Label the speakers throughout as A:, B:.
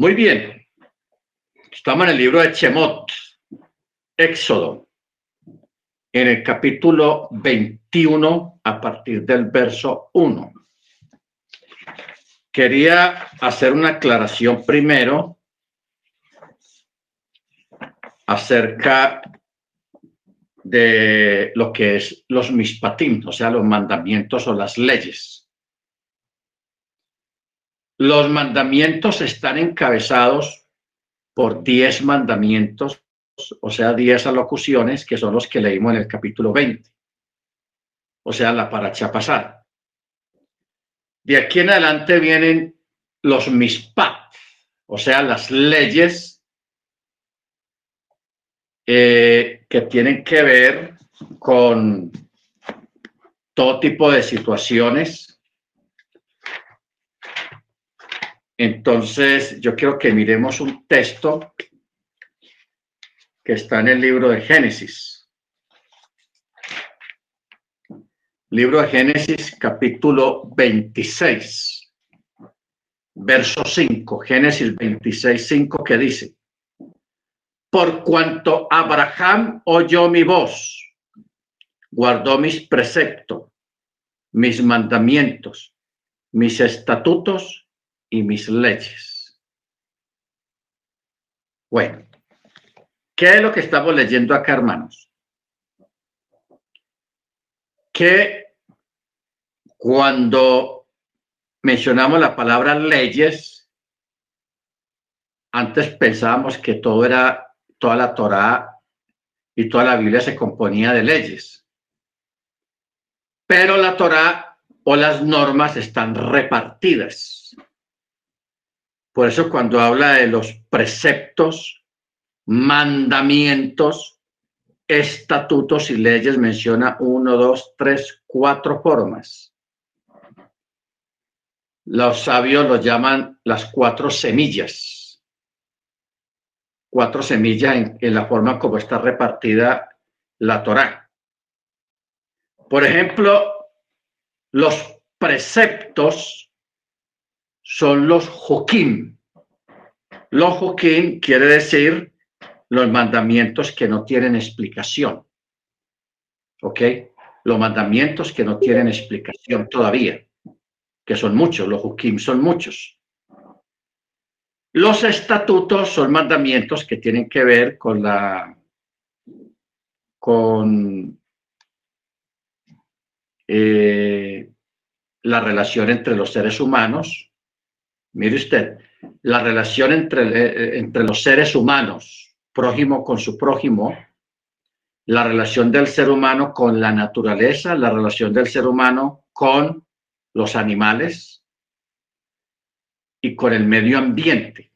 A: Muy bien. Estamos en el libro de Chemot, Éxodo, en el capítulo 21 a partir del verso 1. Quería hacer una aclaración primero acerca de lo que es los mispatim, o sea, los mandamientos o las leyes. Los mandamientos están encabezados por diez mandamientos, o sea, diez alocuciones, que son los que leímos en el capítulo 20, o sea, la paracha pasada. De aquí en adelante vienen los mispat, o sea, las leyes eh, que tienen que ver con todo tipo de situaciones. Entonces, yo quiero que miremos un texto que está en el libro de Génesis. Libro de Génesis, capítulo 26, verso 5. Génesis 26, 5, que dice, por cuanto Abraham oyó mi voz, guardó mis preceptos, mis mandamientos, mis estatutos y mis leyes. Bueno, ¿qué es lo que estamos leyendo acá, hermanos? Que cuando mencionamos la palabra leyes, antes pensábamos que todo era toda la Torá y toda la Biblia se componía de leyes. Pero la Torá o las normas están repartidas. Por eso cuando habla de los preceptos, mandamientos, estatutos y leyes, menciona uno, dos, tres, cuatro formas. Los sabios los llaman las cuatro semillas cuatro semillas en, la forma como está repartida la Torá. Por ejemplo, los preceptos son los joquín. Los joquín quiere decir los mandamientos que no tienen explicación. ¿Ok? Los mandamientos que no tienen explicación todavía, que son muchos, los joquín son muchos. Los estatutos son mandamientos que tienen que ver con la con eh, la relación entre los seres humanos. Mire usted, la relación entre, eh, entre los seres humanos, prójimo con su prójimo, la relación del ser humano con la naturaleza, la relación del ser humano con los animales, y con el medio ambiente.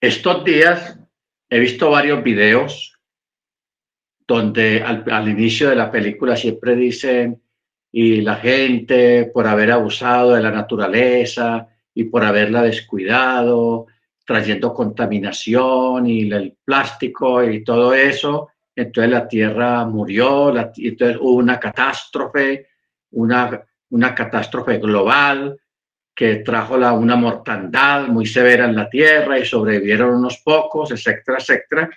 A: Estos días he visto varios videos donde al, inicio de la película siempre dicen y la gente por haber abusado de la naturaleza y por haberla descuidado, trayendo contaminación y el plástico y todo eso, entonces la tierra murió, entonces hubo una catástrofe, una, una catástrofe global, que trajo una mortandad muy severa en la tierra y sobrevivieron unos pocos, etcétera, etcétera.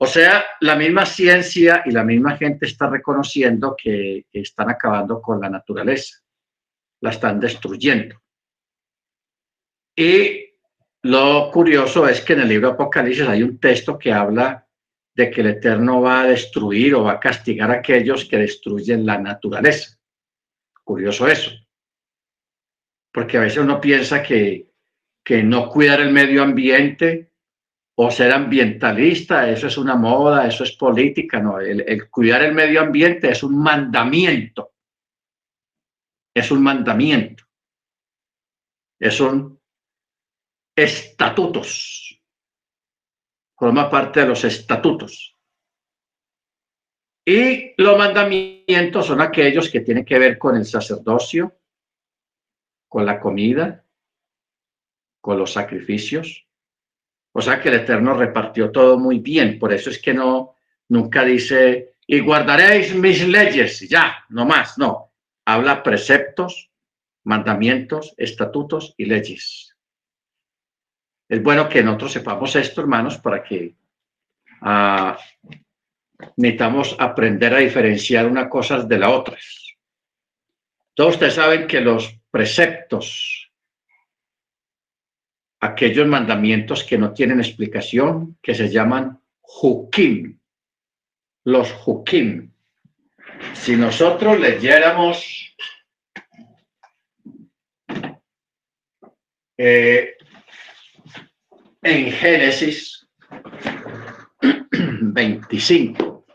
A: O sea, la misma ciencia y la misma gente está reconociendo que están acabando con la naturaleza, la están destruyendo. Y lo curioso es que en el libro Apocalipsis hay un texto que habla de que el Eterno va a destruir o va a castigar a aquellos que destruyen la naturaleza. Curioso eso porque a veces uno piensa que, que no cuidar el medio ambiente o ser ambientalista, eso es una moda, eso es política, no, el, cuidar el medio ambiente es un mandamiento, es un mandamiento, es un estatutos, forma parte de los estatutos. Y los mandamientos son aquellos que tienen que ver con el sacerdocio, con la comida, con los sacrificios. O sea que el Eterno repartió todo muy bien. Por eso es que no, nunca dice, y guardaréis mis leyes, ya, no más, no. Habla preceptos, mandamientos, estatutos y leyes. Es bueno que nosotros sepamos esto, hermanos, para que uh, necesitamos aprender a diferenciar una cosa de la otra. Todos ustedes saben que los preceptos, aquellos mandamientos que no tienen explicación, que se llaman hukim, los hukim. Si nosotros leyéramos eh, en Génesis 25,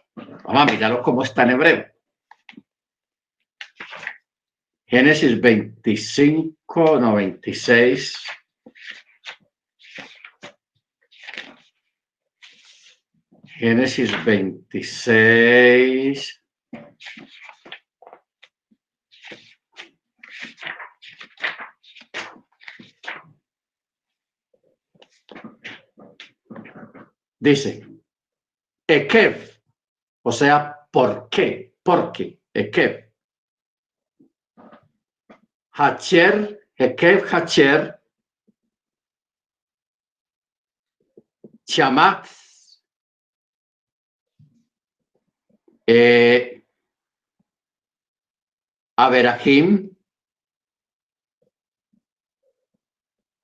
A: vamos a mirarlo cómo está en hebreo. Génesis 25, 96. Génesis 26. Dice, Ekev, o sea, ¿por qué? ¿Por qué? Ekev. Hacher, Ekev Hacher, Chamat, eh, Averahim,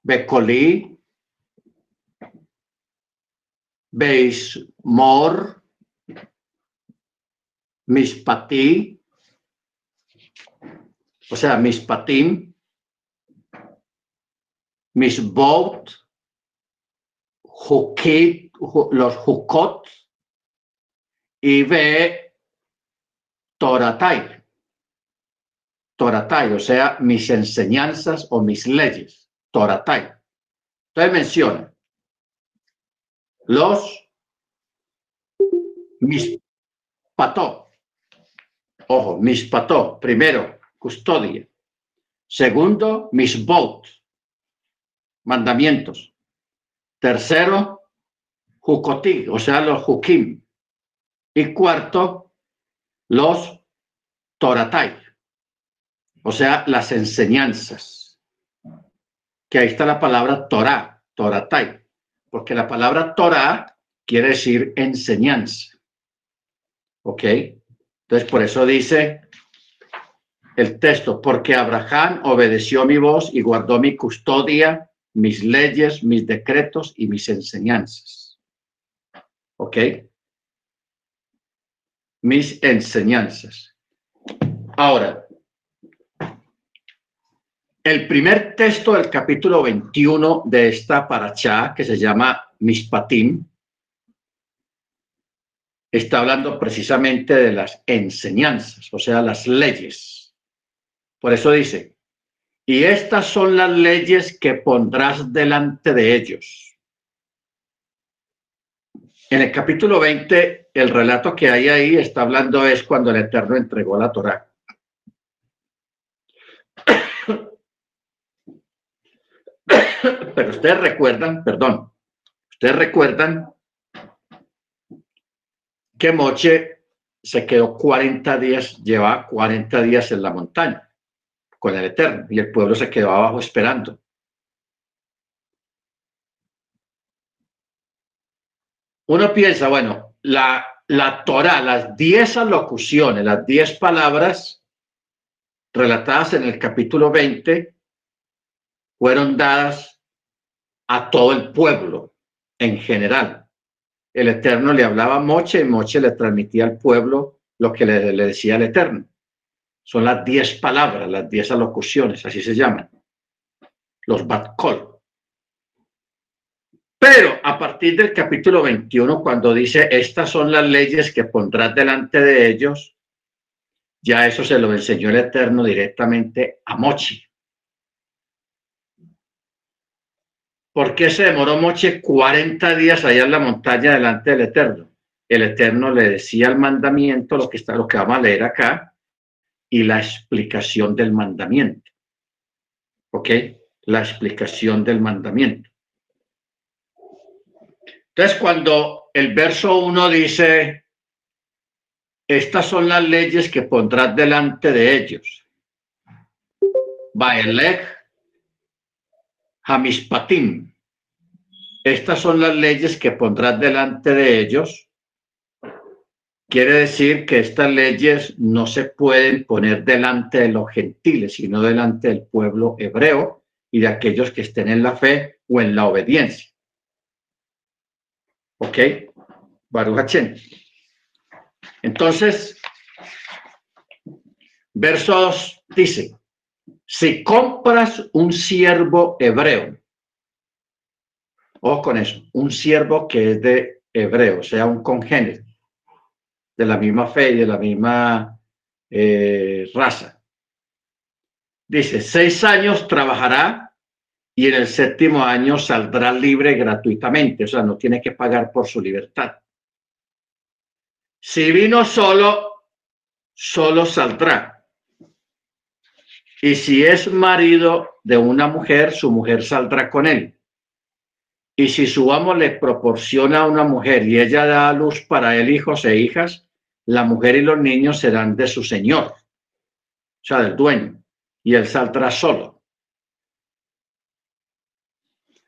A: Bekoli, Beismor, Mispati, o sea, Mispatim, Misbot, Jukit, los Jukot, y ve Toratai. Toratai, o sea, mis enseñanzas o mis leyes. Toratai. Entonces menciona los mispató. Ojo, mispató. Primero, custodia. Segundo, misbot. Mandamientos. Tercero, jukoti, o sea, los jukim. Y cuarto, los toratai, o sea, las enseñanzas. Que ahí está la palabra Torah, toratai, porque la palabra Torah quiere decir enseñanza. ¿Ok? Entonces, por eso dice el texto, porque Abraham obedeció mi voz y guardó mi custodia, mis leyes, mis decretos y mis enseñanzas. ¿Ok? mis enseñanzas. Ahora, el primer texto del capítulo 21 de esta paracha, que se llama Mispatim, está hablando precisamente de las enseñanzas, o sea, las leyes. Por eso dice, y estas son las leyes que pondrás delante de ellos en el capítulo 20, el relato que hay ahí está hablando es cuando el Eterno entregó la Torá. Pero ustedes recuerdan, perdón, ustedes recuerdan que Moche se quedó 40 días, lleva 40 días en la montaña con el Eterno y el pueblo se quedó abajo esperando. uno piensa, bueno, la, la Torah, las diez alocuciones, las diez palabras relatadas en el capítulo 20 fueron dadas a todo el pueblo en general. El Eterno le hablaba a Moche y Moche le transmitía al pueblo lo que le, decía el Eterno. Son las diez palabras, las diez alocuciones, así se llaman. Los Batkol. Pero a partir del capítulo 21, cuando dice, estas son las leyes que pondrás delante de ellos, ya eso se lo enseñó el Eterno directamente a Mochi. ¿Por qué se demoró Mochi 40 días allá en la montaña delante del Eterno? El Eterno le decía el mandamiento, lo que está, lo que vamos a leer acá, y la explicación del mandamiento. ¿Ok? La explicación del mandamiento. Entonces, cuando el verso 1 dice, estas son las leyes que pondrás delante de ellos. Baelech, Hamispatim. Estas son las leyes que pondrás delante de ellos. Quiere decir que estas leyes no se pueden poner delante de los gentiles, sino delante del pueblo hebreo y de aquellos que estén en la fe o en la obediencia. ¿Ok? Baruch Entonces, verso 2 dice, si compras un siervo hebreo, o con eso, un siervo que es de hebreo, o sea, un congénero de la misma fe y de la misma eh, raza. Dice, seis años trabajará y en el séptimo año saldrá libre gratuitamente, o sea, no tiene que pagar por su libertad. Si vino solo, solo saldrá. Y si es marido de una mujer, su mujer saldrá con él. Y si su amo le proporciona a una mujer y ella da a luz para él hijos e hijas, la mujer y los niños serán de su señor, o sea, del dueño, y él saldrá solo.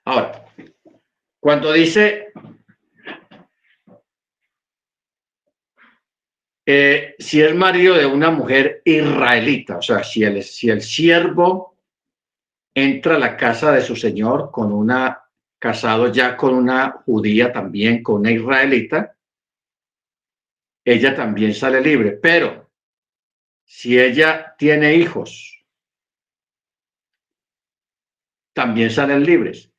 A: Ahora, cuando dice, eh, si es marido de una mujer israelita, o sea, si el, si el siervo entra a la casa de su señor con una casado ya con una judía también, con una israelita, ella también sale libre. Pero si ella tiene hijos, también salen libres.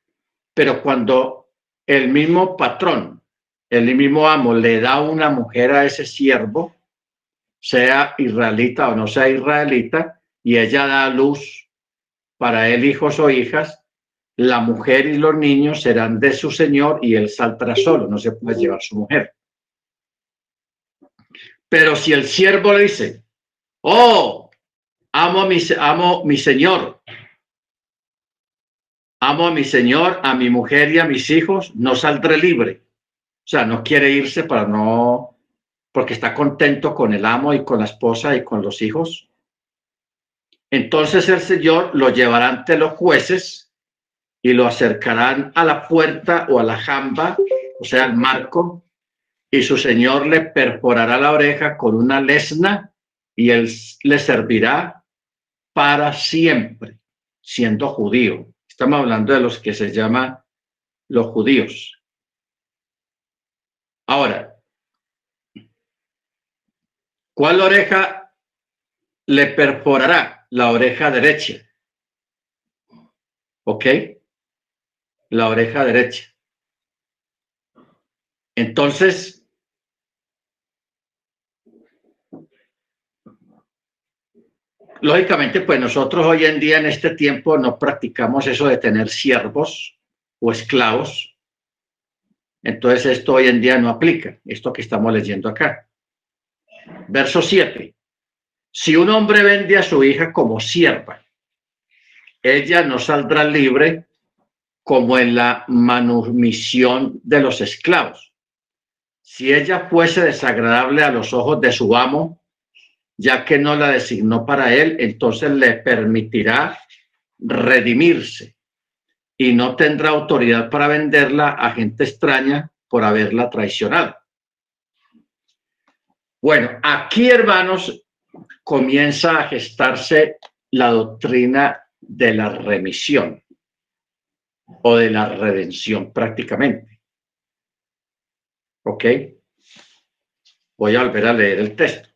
A: Pero cuando el mismo patrón, el mismo amo le da una mujer a ese siervo, sea israelita o no sea israelita, y ella da luz para él hijos o hijas, la mujer y los niños serán de su señor y él saldrá solo, no se puede llevar su mujer. Pero si el siervo le dice, oh, amo a mi, amo mi señor, amo a mi señor, a mi mujer y a mis hijos, no saldré libre. O sea, no quiere irse para no, porque está contento con el amo y con la esposa y con los hijos. Entonces el Señor lo llevará ante los jueces y lo acercarán a la puerta o a la jamba, o sea, al marco, y su señor le perforará la oreja con una lesna y él le servirá para siempre, siendo judío. Estamos hablando de los que se llaman los judíos. Ahora, ¿cuál oreja le perforará? La oreja derecha. ¿Ok? La oreja derecha. Entonces, lógicamente, pues nosotros hoy en día en este tiempo no practicamos eso de tener siervos o esclavos. Entonces esto hoy en día no aplica, esto que estamos leyendo acá. Verso 7. Si un hombre vende a su hija como sierva, ella no saldrá libre como en la manumisión de los esclavos. Si ella fuese desagradable a los ojos de su amo, ya que no la designó para él, entonces le permitirá redimirse y no tendrá autoridad para venderla a gente extraña por haberla traicionado. Bueno, aquí, hermanos, comienza a gestarse la doctrina de la remisión o de la redención prácticamente. ¿Ok? Voy a volver a leer el texto.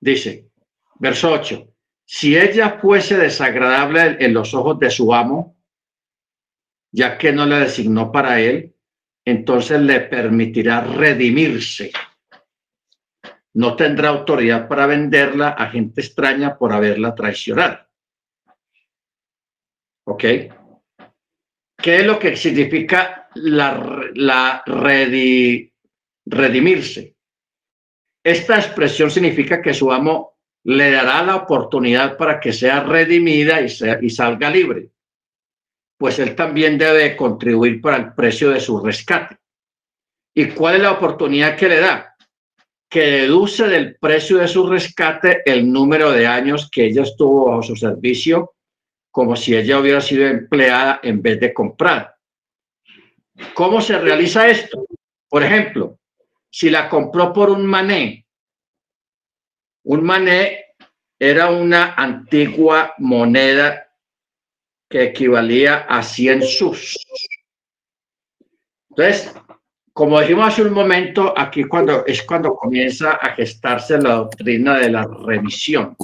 A: Dice, verso 8, si ella fuese desagradable en los ojos de su amo, ya que no la designó para él, entonces le permitirá redimirse. No tendrá autoridad para venderla a gente extraña por haberla traicionado. ¿Ok? ¿Qué es lo que significa la, la redimirse? Esta expresión significa que su amo le dará la oportunidad para que sea redimida y, y salga libre, pues él también debe contribuir para el precio de su rescate. ¿Y cuál es la oportunidad que le da? que deduce del precio de su rescate el número de años que ella estuvo bajo su servicio, como si ella hubiera sido empleada en vez de comprar. ¿Cómo se realiza esto? Por ejemplo, si la compró por un mané, un mané era una antigua moneda que equivalía a 100 sus. Entonces, como dijimos hace un momento, aquí cuando, es cuando comienza a gestarse la doctrina de la remisión.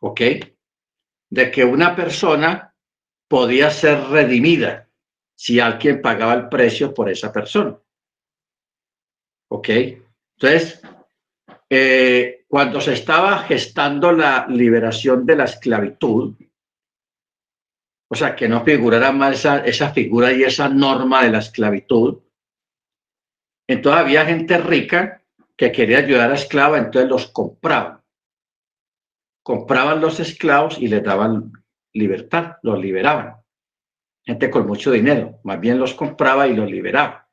A: ¿Ok? De que una persona podía ser redimida si alguien pagaba el precio por esa persona. ¿Ok? Entonces, eh, cuando se estaba gestando la liberación de la esclavitud, o sea, que no figurara más esa, figura y esa norma de la esclavitud. Entonces había gente rica que quería ayudar a esclavos, entonces los compraban. Compraban los esclavos y les daban libertad, los liberaban. Gente con mucho dinero, más bien los compraba y los liberaba.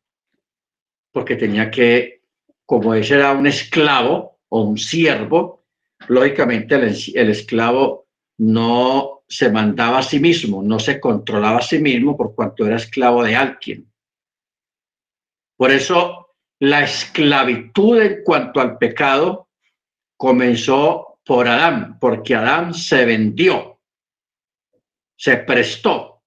A: Porque tenía que, como ese era un esclavo o un siervo, lógicamente el, el esclavo no se mandaba a sí mismo, no se controlaba a sí mismo por cuanto era esclavo de alguien. Por eso la esclavitud en cuanto al pecado comenzó por Adán, porque Adán se vendió, se prestó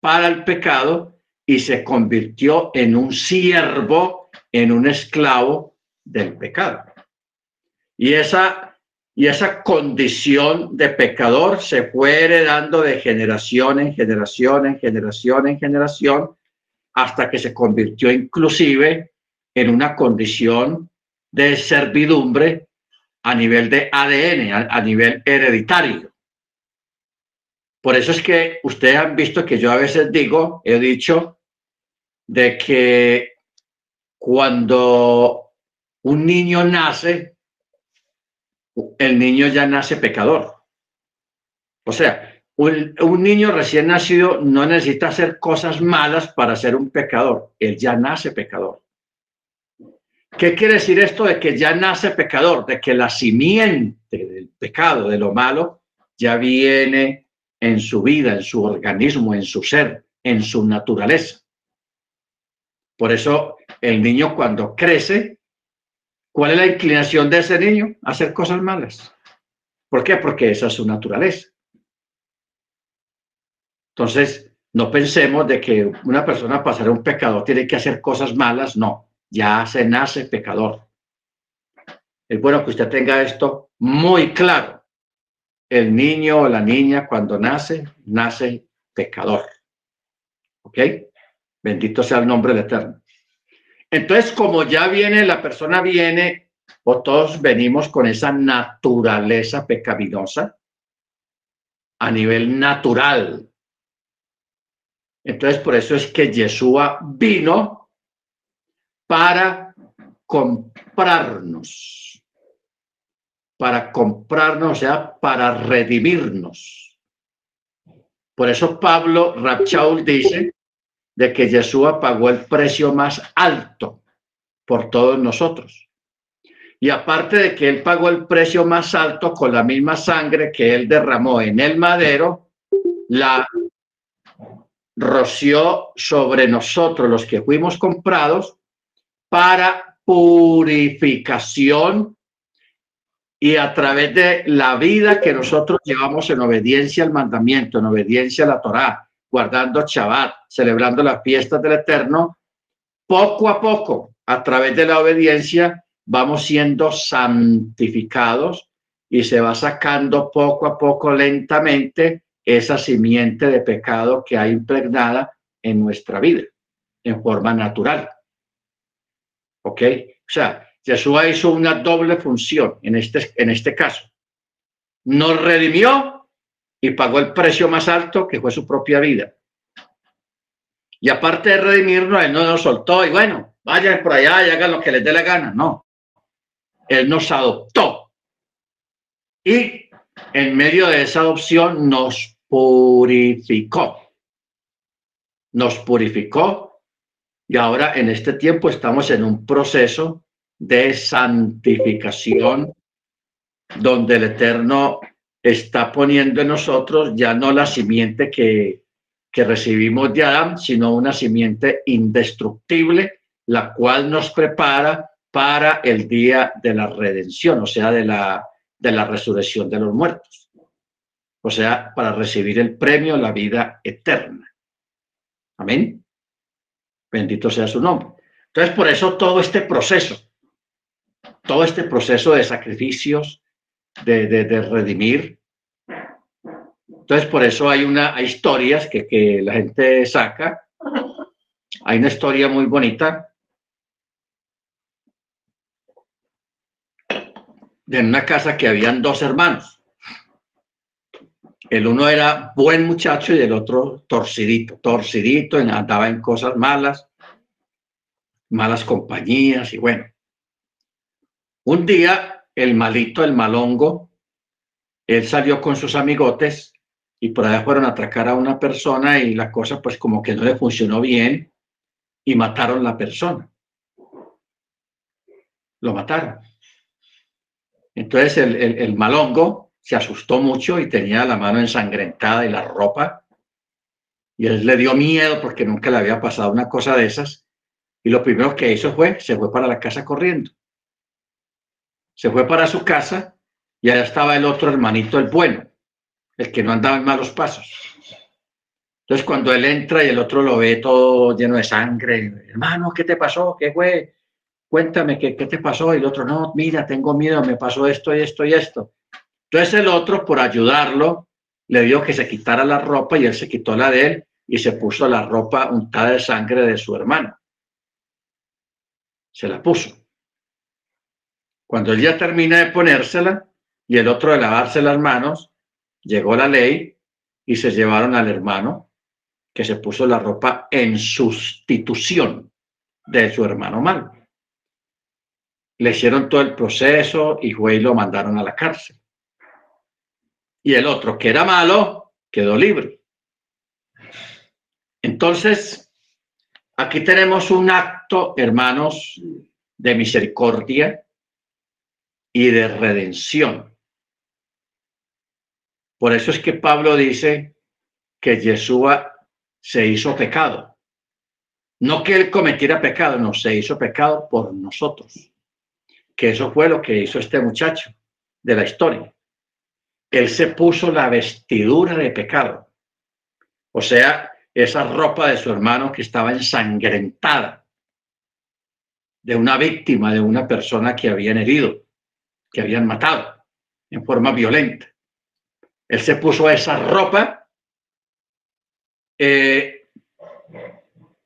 A: para el pecado y se convirtió en un siervo, en un esclavo del pecado. Y esa y esa condición de pecador se fue heredando de generación en generación, en generación, en generación, hasta que se convirtió inclusive en una condición de servidumbre a nivel de ADN, a, nivel hereditario. Por eso es que ustedes han visto que yo a veces digo, he dicho, de que cuando un niño nace, el niño ya nace pecador. O sea, un, niño recién nacido no necesita hacer cosas malas para ser un pecador. Él ya nace pecador. ¿Qué quiere decir esto de que ya nace pecador? De que la simiente del pecado, de lo malo, ya viene en su vida, en su organismo, en su ser, en su naturaleza. Por eso el niño cuando crece ¿Cuál es la inclinación de ese niño? Hacer cosas malas. ¿Por qué? Porque esa es su naturaleza. Entonces, no pensemos de que una persona para ser un pecador tiene que hacer cosas malas. No, ya se nace pecador. Es bueno que usted tenga esto muy claro. El niño o la niña cuando nace, nace pecador. ¿Ok? Bendito sea el nombre del Eterno. Entonces, como ya viene, la persona viene, o todos venimos con esa naturaleza pecaminosa a nivel natural. Entonces, por eso es que Yeshua vino para comprarnos, para comprarnos, o sea, para redimirnos. Por eso Pablo Rapchaul dice de que Yeshua pagó el precio más alto por todos nosotros. Y aparte de que él pagó el precio más alto con la misma sangre que él derramó en el madero, la roció sobre nosotros los que fuimos comprados para purificación y a través de la vida que nosotros llevamos en obediencia al mandamiento, en obediencia a la Torá, guardando Shabbat, celebrando las fiestas del Eterno, poco a poco, a través de la obediencia, vamos siendo santificados y se va sacando poco a poco lentamente esa simiente de pecado que hay impregnada en nuestra vida, en forma natural. ¿Ok? O sea, Jesús hizo una doble función en este, en este caso. Nos redimió y pagó el precio más alto que fue su propia vida. Y aparte de redimirnos, Él no nos soltó y bueno, vayan por allá y hagan lo que les dé la gana. No, Él nos adoptó. Y en medio de esa adopción nos purificó. Nos purificó y ahora en este tiempo estamos en un proceso de santificación, donde el Eterno está poniendo en nosotros ya no la simiente que, que recibimos de Adán, sino una simiente indestructible, la cual nos prepara para el día de la redención, o sea, de la, de la resurrección de los muertos. O sea, para recibir el premio, la vida eterna. Amén. Bendito sea su nombre. Entonces, por eso todo este proceso, todo este proceso de sacrificios, de, de, redimir. Entonces, por eso hay una, hay historias que, que la gente saca. Hay una historia muy bonita de una casa que habían dos hermanos. El uno era buen muchacho y el otro torcidito, torcidito, andaba en cosas malas, malas compañías y bueno. Un día el malito, el malongo, él salió con sus amigotes y por allá fueron a atracar a una persona y la cosa pues como que no le funcionó bien y mataron la persona. Lo mataron. Entonces el, malongo se asustó mucho y tenía la mano ensangrentada y la ropa. Y él le dio miedo porque nunca le había pasado una cosa de esas. Y lo primero que hizo fue, se fue para la casa corriendo. Se fue para su casa y allá estaba el otro hermanito, el bueno, el que no andaba en malos pasos. Entonces cuando él entra y el otro lo ve todo lleno de sangre, hermano, ¿qué te pasó? ¿Qué fue? cuéntame ¿qué, qué te pasó. Y el otro, no, mira, tengo miedo, me pasó esto y esto y esto. Entonces el otro, por ayudarlo, le dio que se quitara la ropa y él se quitó la de él y se puso la ropa untada de sangre de su hermano. Se la puso. Cuando él ya termina de ponérsela y el otro de lavarse las manos, llegó la ley y se llevaron al hermano que se puso la ropa en sustitución de su hermano malo le hicieron todo el proceso y fue y lo mandaron a la cárcel. Y el otro, que era malo, quedó libre. Entonces, aquí tenemos un acto, hermanos, de misericordia y de redención. Por eso es que Pablo dice que Yeshua se hizo pecado. No que él cometiera pecado, no, se hizo pecado por nosotros que eso fue lo que hizo este muchacho de la historia. Él se puso la vestidura de pecado, o sea, esa ropa de su hermano que estaba ensangrentada de una víctima, de una persona que habían herido, que habían matado en forma violenta. Él se puso esa ropa eh,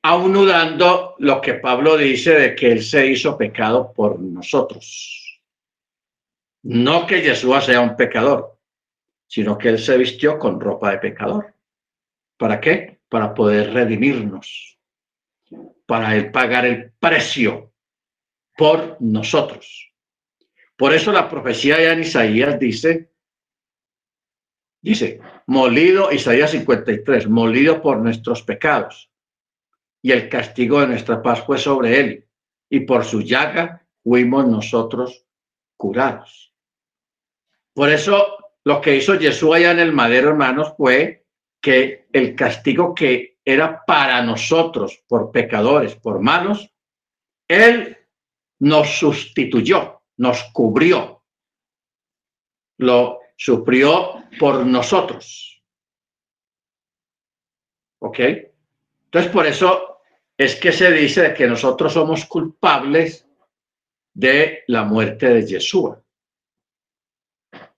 A: aunudando lo que Pablo dice de que él se hizo pecado por nosotros. No que Jesús sea un pecador, sino que él se vistió con ropa de pecador. ¿Para qué? Para poder redimirnos, para él pagar el precio por nosotros. Por eso la profecía de Isaías dice, dice, molido, Isaías 53, molido por nuestros pecados y el castigo de nuestra paz fue sobre él, y por su llaga fuimos nosotros curados. Por eso lo que hizo Jesús allá en el madero, hermanos, fue que el castigo que era para nosotros por pecadores, por malos, Él nos sustituyó, nos cubrió, lo sufrió por nosotros. ¿Ok? Entonces, por eso es que se dice que nosotros somos culpables de la muerte de Yeshua.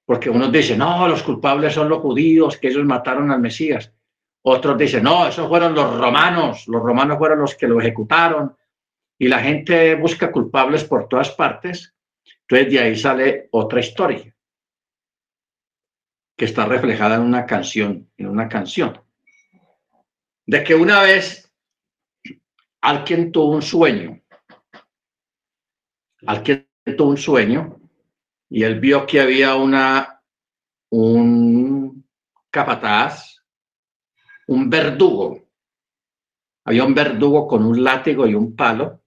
A: Porque unos dicen, no, los culpables son los judíos, que ellos mataron al Mesías. Otros dicen, no, esos fueron los romanos, los romanos fueron los que lo ejecutaron. Y la gente busca culpables por todas partes. Entonces de ahí sale otra historia que está reflejada en una canción, en una canción. De que una vez alguien tuvo un sueño, alguien tuvo un sueño y él vio que había una, un capataz, un verdugo. Había un verdugo con un látigo y un palo,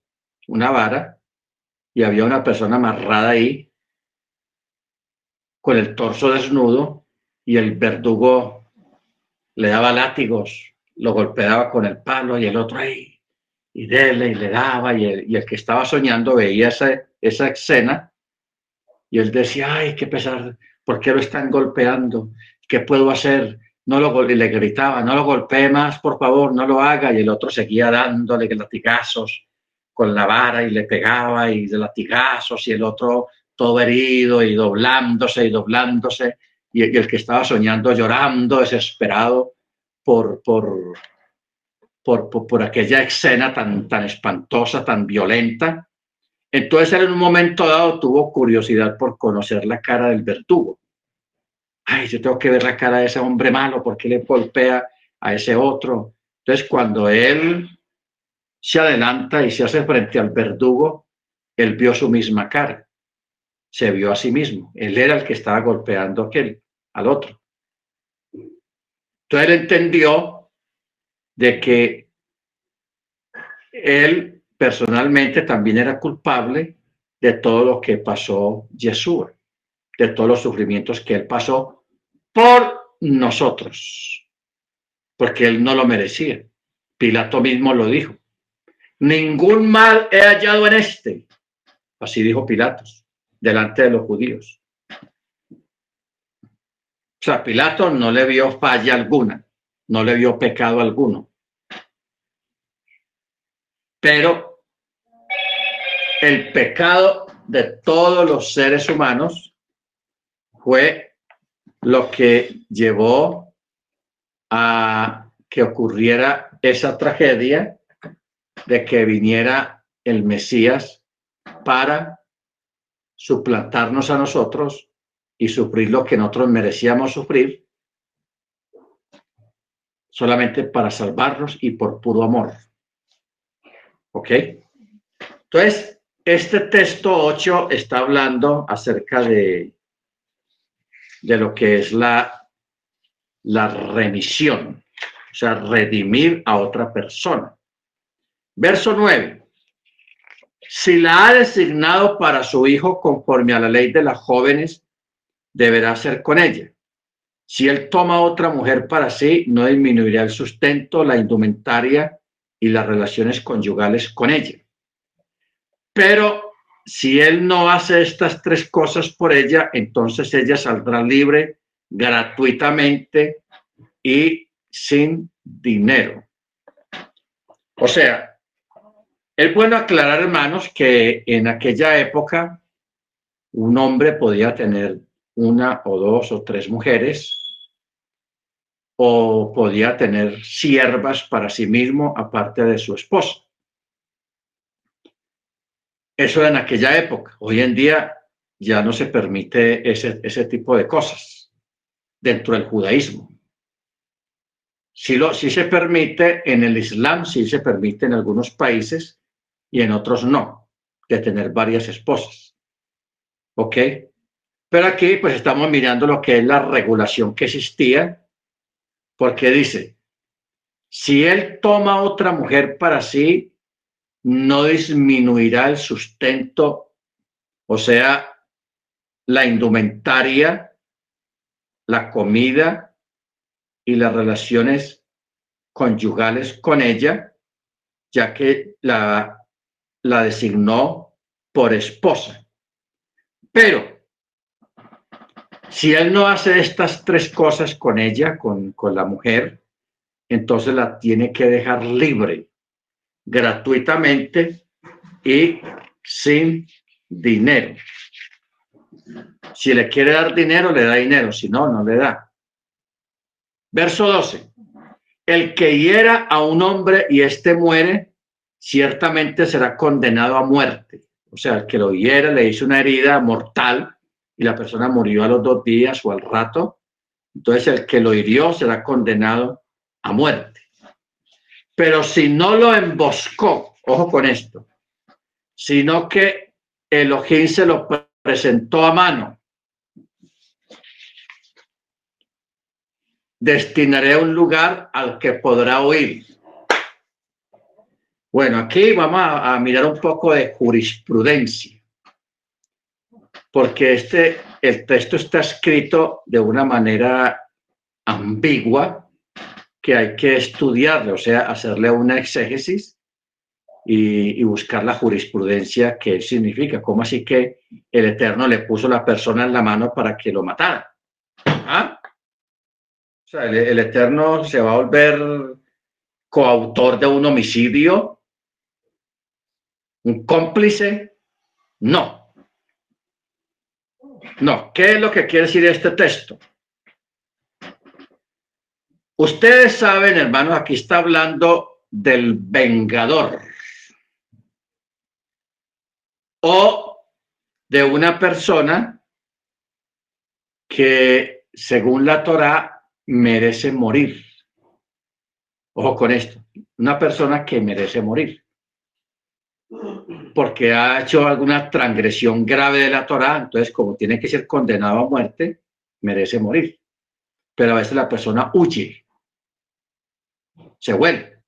A: una vara, y había una persona amarrada ahí con el torso desnudo y el verdugo le daba látigos, lo golpeaba con el palo y el otro ahí, y dele y le daba, y el, que estaba soñando veía esa, esa escena y él decía, ay, qué pesar, ¿por qué lo están golpeando? ¿Qué puedo hacer? No lo, y le gritaba, no lo golpee más, por favor, no lo haga. Y el otro seguía dándole latigazos con la vara y le pegaba y de latigazos y el otro todo herido y doblándose y doblándose y, el que estaba soñando llorando, desesperado por, por, por, por, aquella escena tan, tan espantosa, tan violenta. Entonces él en un momento dado tuvo curiosidad por conocer la cara del verdugo. Ay, yo tengo que ver la cara de ese hombre malo, porque le golpea a ese otro? Entonces cuando él se adelanta y se hace frente al verdugo, él vio su misma cara, se vio a sí mismo. Él era el que estaba golpeando a aquel, al otro. Entonces él entendió de que él personalmente también era culpable de todo lo que pasó Yeshua, de todos los sufrimientos que él pasó por nosotros, porque él no lo merecía. Pilato mismo lo dijo ningún mal he hallado en este. Así dijo Pilatos, delante de los judíos. O sea, Pilato no le vio falla alguna, no le vio pecado alguno. Pero el pecado de todos los seres humanos fue lo que llevó a que ocurriera esa tragedia de que viniera el Mesías para suplantarnos a nosotros y sufrir lo que nosotros merecíamos sufrir, solamente para salvarnos y por puro amor. ¿Ok? Entonces, este texto 8 está hablando acerca de, de lo que es la, la remisión, o sea, redimir a otra persona. Verso 9. Si la ha designado para su hijo conforme a la ley de las jóvenes, deberá ser con ella. Si él toma otra mujer para sí, no disminuirá el sustento, la indumentaria y las relaciones conyugales con ella. Pero si él no hace estas tres cosas por ella, entonces ella saldrá libre gratuitamente y sin dinero. O sea, es bueno aclarar, hermanos, que en aquella época un hombre podía tener una o dos o tres mujeres o podía tener siervas para sí mismo aparte de su esposa. Eso en aquella época. Hoy en día ya no se permite ese, ese tipo de cosas dentro del judaísmo. Si, lo, si se permite en el Islam, sí se permite en algunos países, y en otros no, de tener varias esposas. ¿Ok? Pero aquí pues estamos mirando lo que es la regulación que existía, porque dice, si él toma otra mujer para sí, no disminuirá el sustento, o sea, la indumentaria, la comida y las relaciones conyugales con ella, ya que la la designó por esposa. Pero si él no hace estas tres cosas con ella, con, con la mujer, entonces la tiene que dejar libre, gratuitamente y sin dinero. Si le quiere dar dinero, le da dinero, si no, no le da. Verso 12. El que hiera a un hombre y éste muere, ciertamente será condenado a muerte. O sea, el que lo hiera le hizo una herida mortal y la persona murió a los dos días o al rato. Entonces el que lo hirió será condenado a muerte. Pero si no lo emboscó, ojo con esto, sino que Elohim se lo presentó a mano, destinaré un lugar al que podrá oír bueno, aquí vamos a, mirar un poco de jurisprudencia. porque este, el texto está escrito de una manera ambigua que hay que estudiarle, o sea, hacerle una exégesis y, buscar la jurisprudencia que significa. ¿Cómo así que el Eterno le puso la persona en la mano para que lo matara? ¿Ah? O sea, el Eterno se va a volver coautor de un homicidio, un cómplice. No. No. ¿Qué es lo que quiere decir este texto? Ustedes saben, hermanos, aquí está hablando del vengador o de una persona que, según la Torah, merece morir. Ojo con esto, una persona que merece morir porque ha hecho alguna transgresión grave de la Torah, entonces como tiene que ser condenado a muerte, merece morir. Pero a veces la persona huye se vuelve.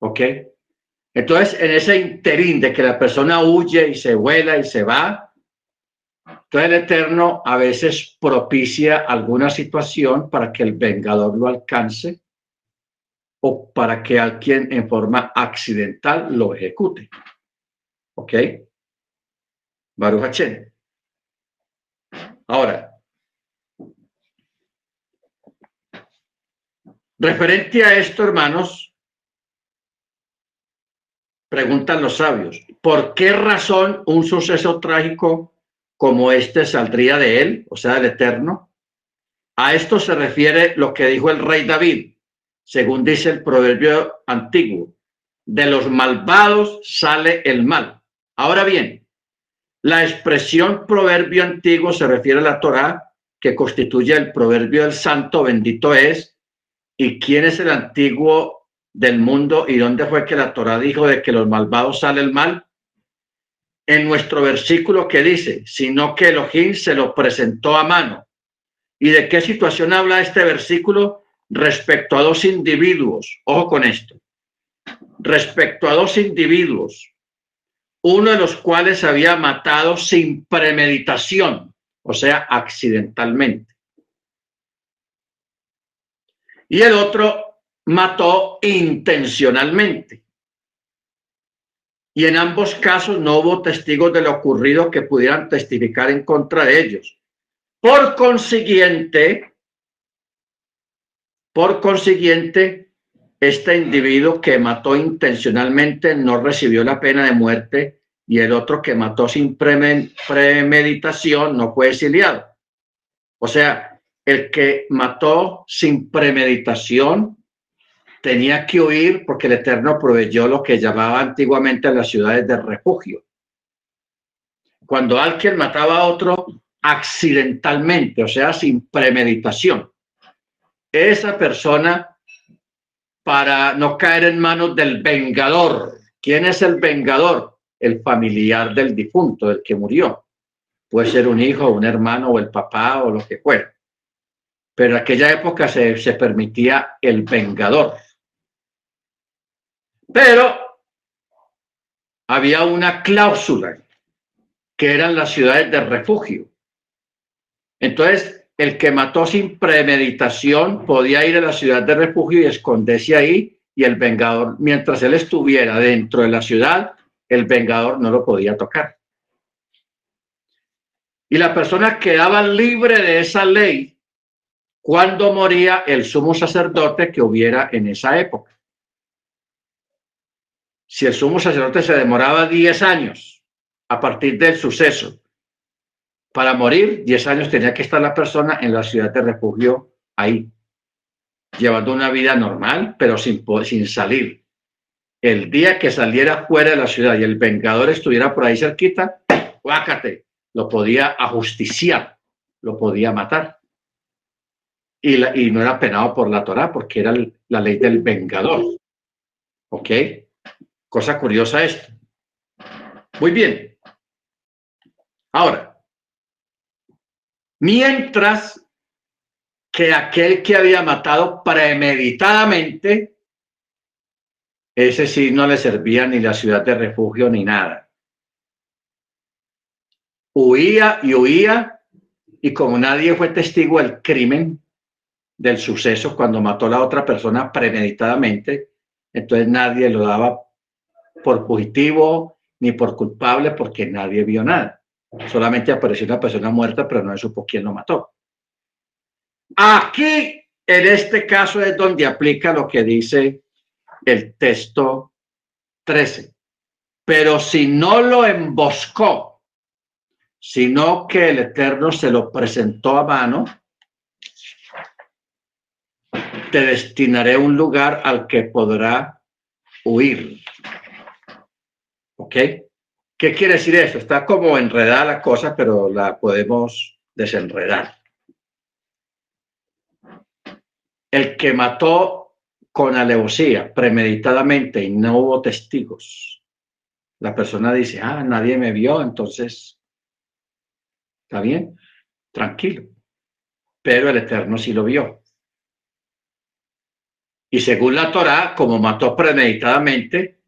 A: ¿Ok? Entonces, en ese interín de que la persona huye y se vuela y se va, entonces el Eterno a veces propicia alguna situación para que el vengador lo alcance o para que alguien en forma accidental lo ejecute. ¿Ok? Baruch Ahora, Referente a esto, hermanos, preguntan los sabios, ¿por qué razón un suceso trágico como este saldría de él, o sea, del Eterno? A esto se refiere lo que dijo el rey David, según dice el proverbio antiguo, de los malvados sale el mal. Ahora bien, la expresión proverbio antiguo se refiere a la Torá, que constituye el proverbio del santo, bendito es, ¿Y quién es el antiguo del mundo y dónde fue que la Torah dijo de que los malvados sale el mal? En nuestro versículo que dice, sino que Elohim se lo presentó a mano. ¿Y de qué situación habla este versículo? Respecto a dos individuos. Ojo con esto. Respecto a dos individuos, uno de los cuales había matado sin premeditación, o sea, accidentalmente y el otro mató intencionalmente. Y en ambos casos no hubo testigos de lo ocurrido que pudieran testificar en contra de ellos. Por consiguiente, por consiguiente, este individuo que mató intencionalmente no recibió la pena de muerte y el otro que mató sin premeditación no fue exiliado. O sea, el que mató sin premeditación tenía que huir porque el Eterno proveyó lo que llamaba antiguamente a las ciudades de refugio. Cuando alguien mataba a otro accidentalmente, o sea, sin premeditación, esa persona, para no caer en manos del vengador, ¿quién es el vengador? El familiar del difunto, el que murió. Puede ser un hijo, un hermano o el papá o lo que fuera pero en aquella época se, permitía el vengador. Pero había una cláusula que eran las ciudades de refugio. Entonces, el que mató sin premeditación podía ir a la ciudad de refugio y esconderse ahí y el vengador, mientras él estuviera dentro de la ciudad, el vengador no lo podía tocar. Y la persona quedaba libre de esa ley cuando moría el sumo sacerdote que hubiera en esa época. Si el sumo sacerdote se demoraba 10 años a partir del suceso para morir, 10 años tenía que estar la persona en la ciudad de refugio ahí, llevando una vida normal, pero sin, sin salir. El día que saliera fuera de la ciudad y el vengador estuviera por ahí cerquita, guácate, lo podía ajusticiar, lo podía matar y, no era penado por la Torah porque era la ley del vengador. ¿Ok? Cosa curiosa esto. Muy bien. Ahora, mientras que aquel que había matado premeditadamente, ese sí no le servía ni la ciudad de refugio ni nada. huía y huía, y como nadie fue testigo del crimen, del suceso, cuando mató a la otra persona premeditadamente, entonces nadie lo daba por positivo ni por culpable porque nadie vio nada. Solamente apareció una persona muerta, pero no se supo quién lo mató. Aquí, en este caso, es donde aplica lo que dice el texto 13. Pero si no lo emboscó, sino que el Eterno se lo presentó a mano, te destinaré un lugar al que podrá huir. ¿Ok? ¿Qué quiere decir eso? Está como enredada la cosa, pero la podemos desenredar. El que mató con alevosía, premeditadamente, y no hubo testigos. La persona dice, ah, nadie me vio, entonces, está bien, tranquilo. Pero el Eterno sí lo vio. Y según la Torá, como mató premeditadamente,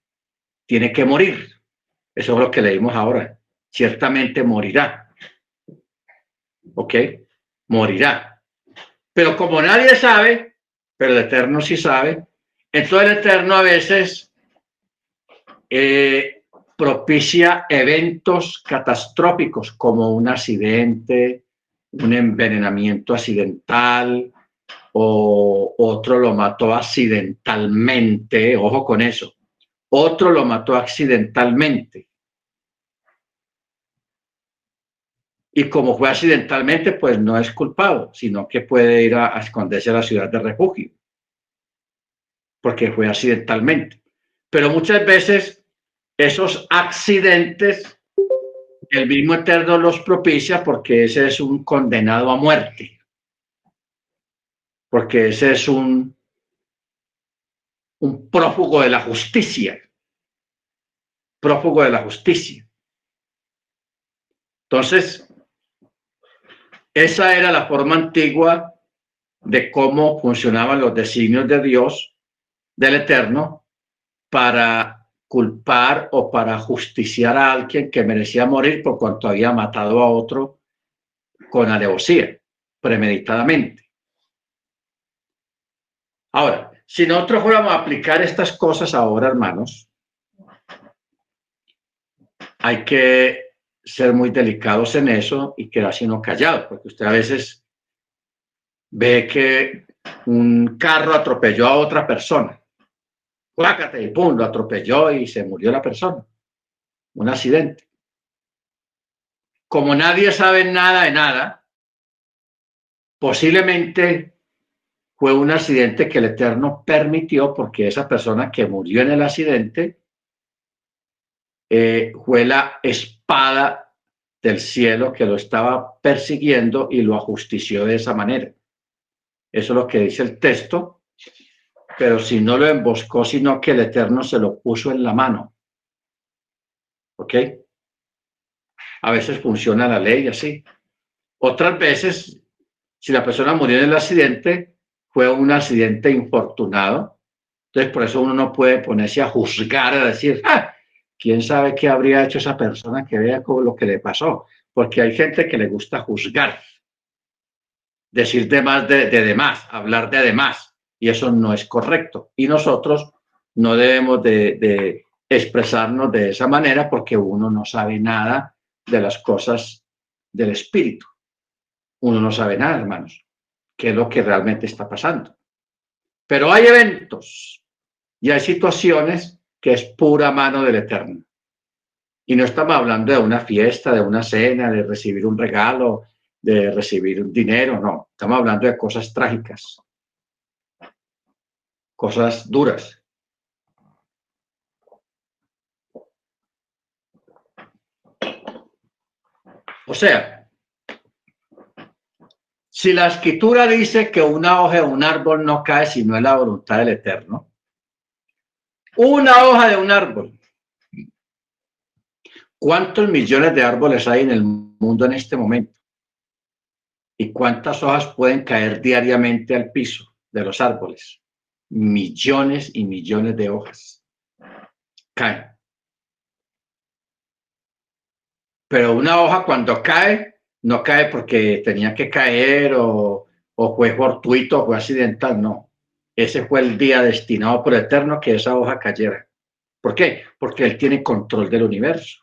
A: tiene que morir. Eso es lo que leímos ahora. Ciertamente morirá. ¿Ok? Morirá. Pero como nadie sabe, pero el Eterno sí sabe, entonces el Eterno a veces eh, propicia eventos catastróficos como un accidente, un envenenamiento accidental, o otro lo mató accidentalmente, ojo con eso, otro lo mató accidentalmente. Y como fue accidentalmente, pues no es culpado, sino que puede ir a, esconderse a la ciudad de refugio, porque fue accidentalmente. Pero muchas veces esos accidentes, el mismo Eterno los propicia porque ese es un condenado a muerte porque ese es un, un prófugo de la justicia, prófugo de la justicia. Entonces, esa era la forma antigua de cómo funcionaban los designios de Dios, del Eterno, para culpar o para justiciar a alguien que merecía morir por cuanto había matado a otro con alevosía, premeditadamente. Ahora, si nosotros fuéramos a aplicar estas cosas ahora, hermanos, hay que ser muy delicados en eso y quedarse uno callado, porque usted a veces ve que un carro atropelló a otra persona. Cuácate y pum, lo atropelló y se murió la persona. Un accidente. Como nadie sabe nada de nada, posiblemente fue un accidente que el Eterno permitió porque esa persona que murió en el accidente eh, fue la espada del cielo que lo estaba persiguiendo y lo ajustició de esa manera. Eso es lo que dice el texto, pero si no lo emboscó, sino que el Eterno se lo puso en la mano. ¿Ok? A veces funciona la ley así. Otras veces, si la persona murió en el accidente, fue un accidente infortunado. Entonces, por eso uno no puede ponerse a juzgar, a decir, ah, ¿quién sabe qué habría hecho esa persona que vea lo que le pasó? Porque hay gente que le gusta juzgar, decir de más de, de demás, hablar de demás, y eso no es correcto. Y nosotros no debemos de, de expresarnos de esa manera porque uno no sabe nada de las cosas del espíritu. Uno no sabe nada, hermanos qué es lo que realmente está pasando. Pero hay eventos y hay situaciones que es pura mano del Eterno. Y no estamos hablando de una fiesta, de una cena, de recibir un regalo, de recibir un dinero, no. Estamos hablando de cosas trágicas, cosas duras. O sea, si la escritura dice que una hoja de un árbol no cae si no es la voluntad del Eterno, una hoja de un árbol. ¿Cuántos millones de árboles hay en el mundo en este momento? ¿Y cuántas hojas pueden caer diariamente al piso de los árboles? Millones y millones de hojas caen. Pero una hoja cuando cae, no cae porque tenía que caer o, fue fortuito o fue accidental, no. Ese fue el día destinado por Eterno que esa hoja cayera. ¿Por qué? Porque Él tiene control del universo.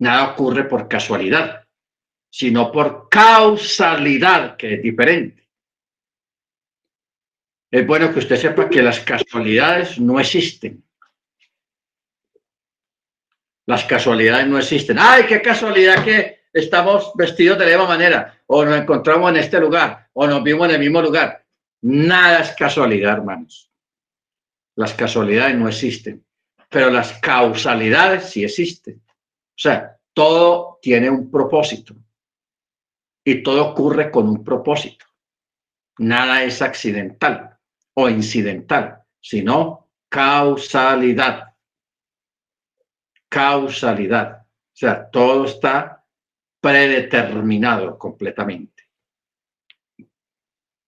A: Nada ocurre por casualidad, sino por causalidad, que es diferente. Es bueno que usted sepa que las casualidades no existen. Las casualidades no existen. ¡Ay, qué casualidad que estamos vestidos de la misma manera! O nos encontramos en este lugar, o nos vimos en el mismo lugar. Nada es casualidad, hermanos. Las casualidades no existen, pero las causalidades sí existen. O sea, todo tiene un propósito y todo ocurre con un propósito. Nada es accidental o incidental, sino causalidad. Causalidad. O sea, todo está predeterminado completamente.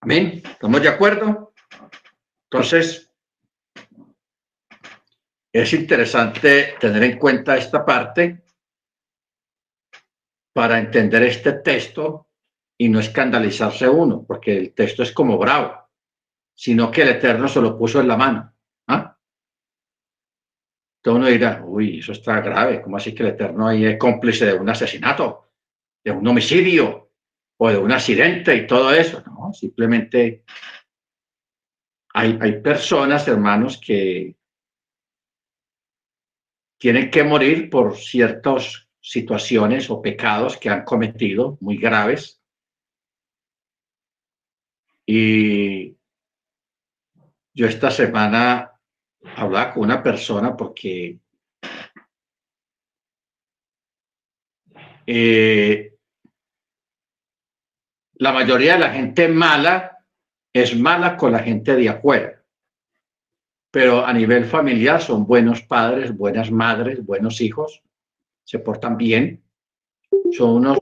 A: Amén. ¿Estamos de acuerdo? Entonces, es interesante tener en cuenta esta parte para entender este texto y no escandalizarse uno, porque el texto es como bravo, sino que el Eterno se lo puso en la mano. ¿ah? Entonces uno dirá, uy, eso está grave, ¿cómo así que el Eterno ahí es cómplice de un asesinato, de un homicidio o de un accidente y todo eso? No, simplemente hay, hay personas, hermanos, que tienen que morir por ciertas situaciones o pecados que han cometido muy graves. Y yo esta semana hablaba con una persona porque eh, la mayoría de la gente mala es mala con la gente de afuera. Pero a nivel familiar son buenos padres, buenas madres, buenos hijos, se portan bien, son unos,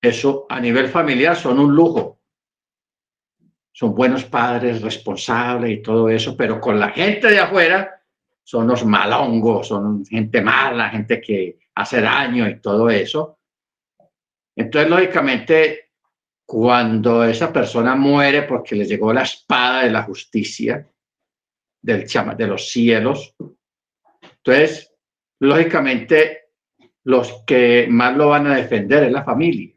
A: eso a nivel familiar son un lujo, son buenos padres, responsables y todo eso, pero con la gente de afuera son los malongos, son gente mala, gente que hace daño y todo eso. Entonces, lógicamente, cuando esa persona muere porque le llegó la espada de la justicia, del chama, de los cielos. Entonces, lógicamente, los que más lo van a defender es la familia.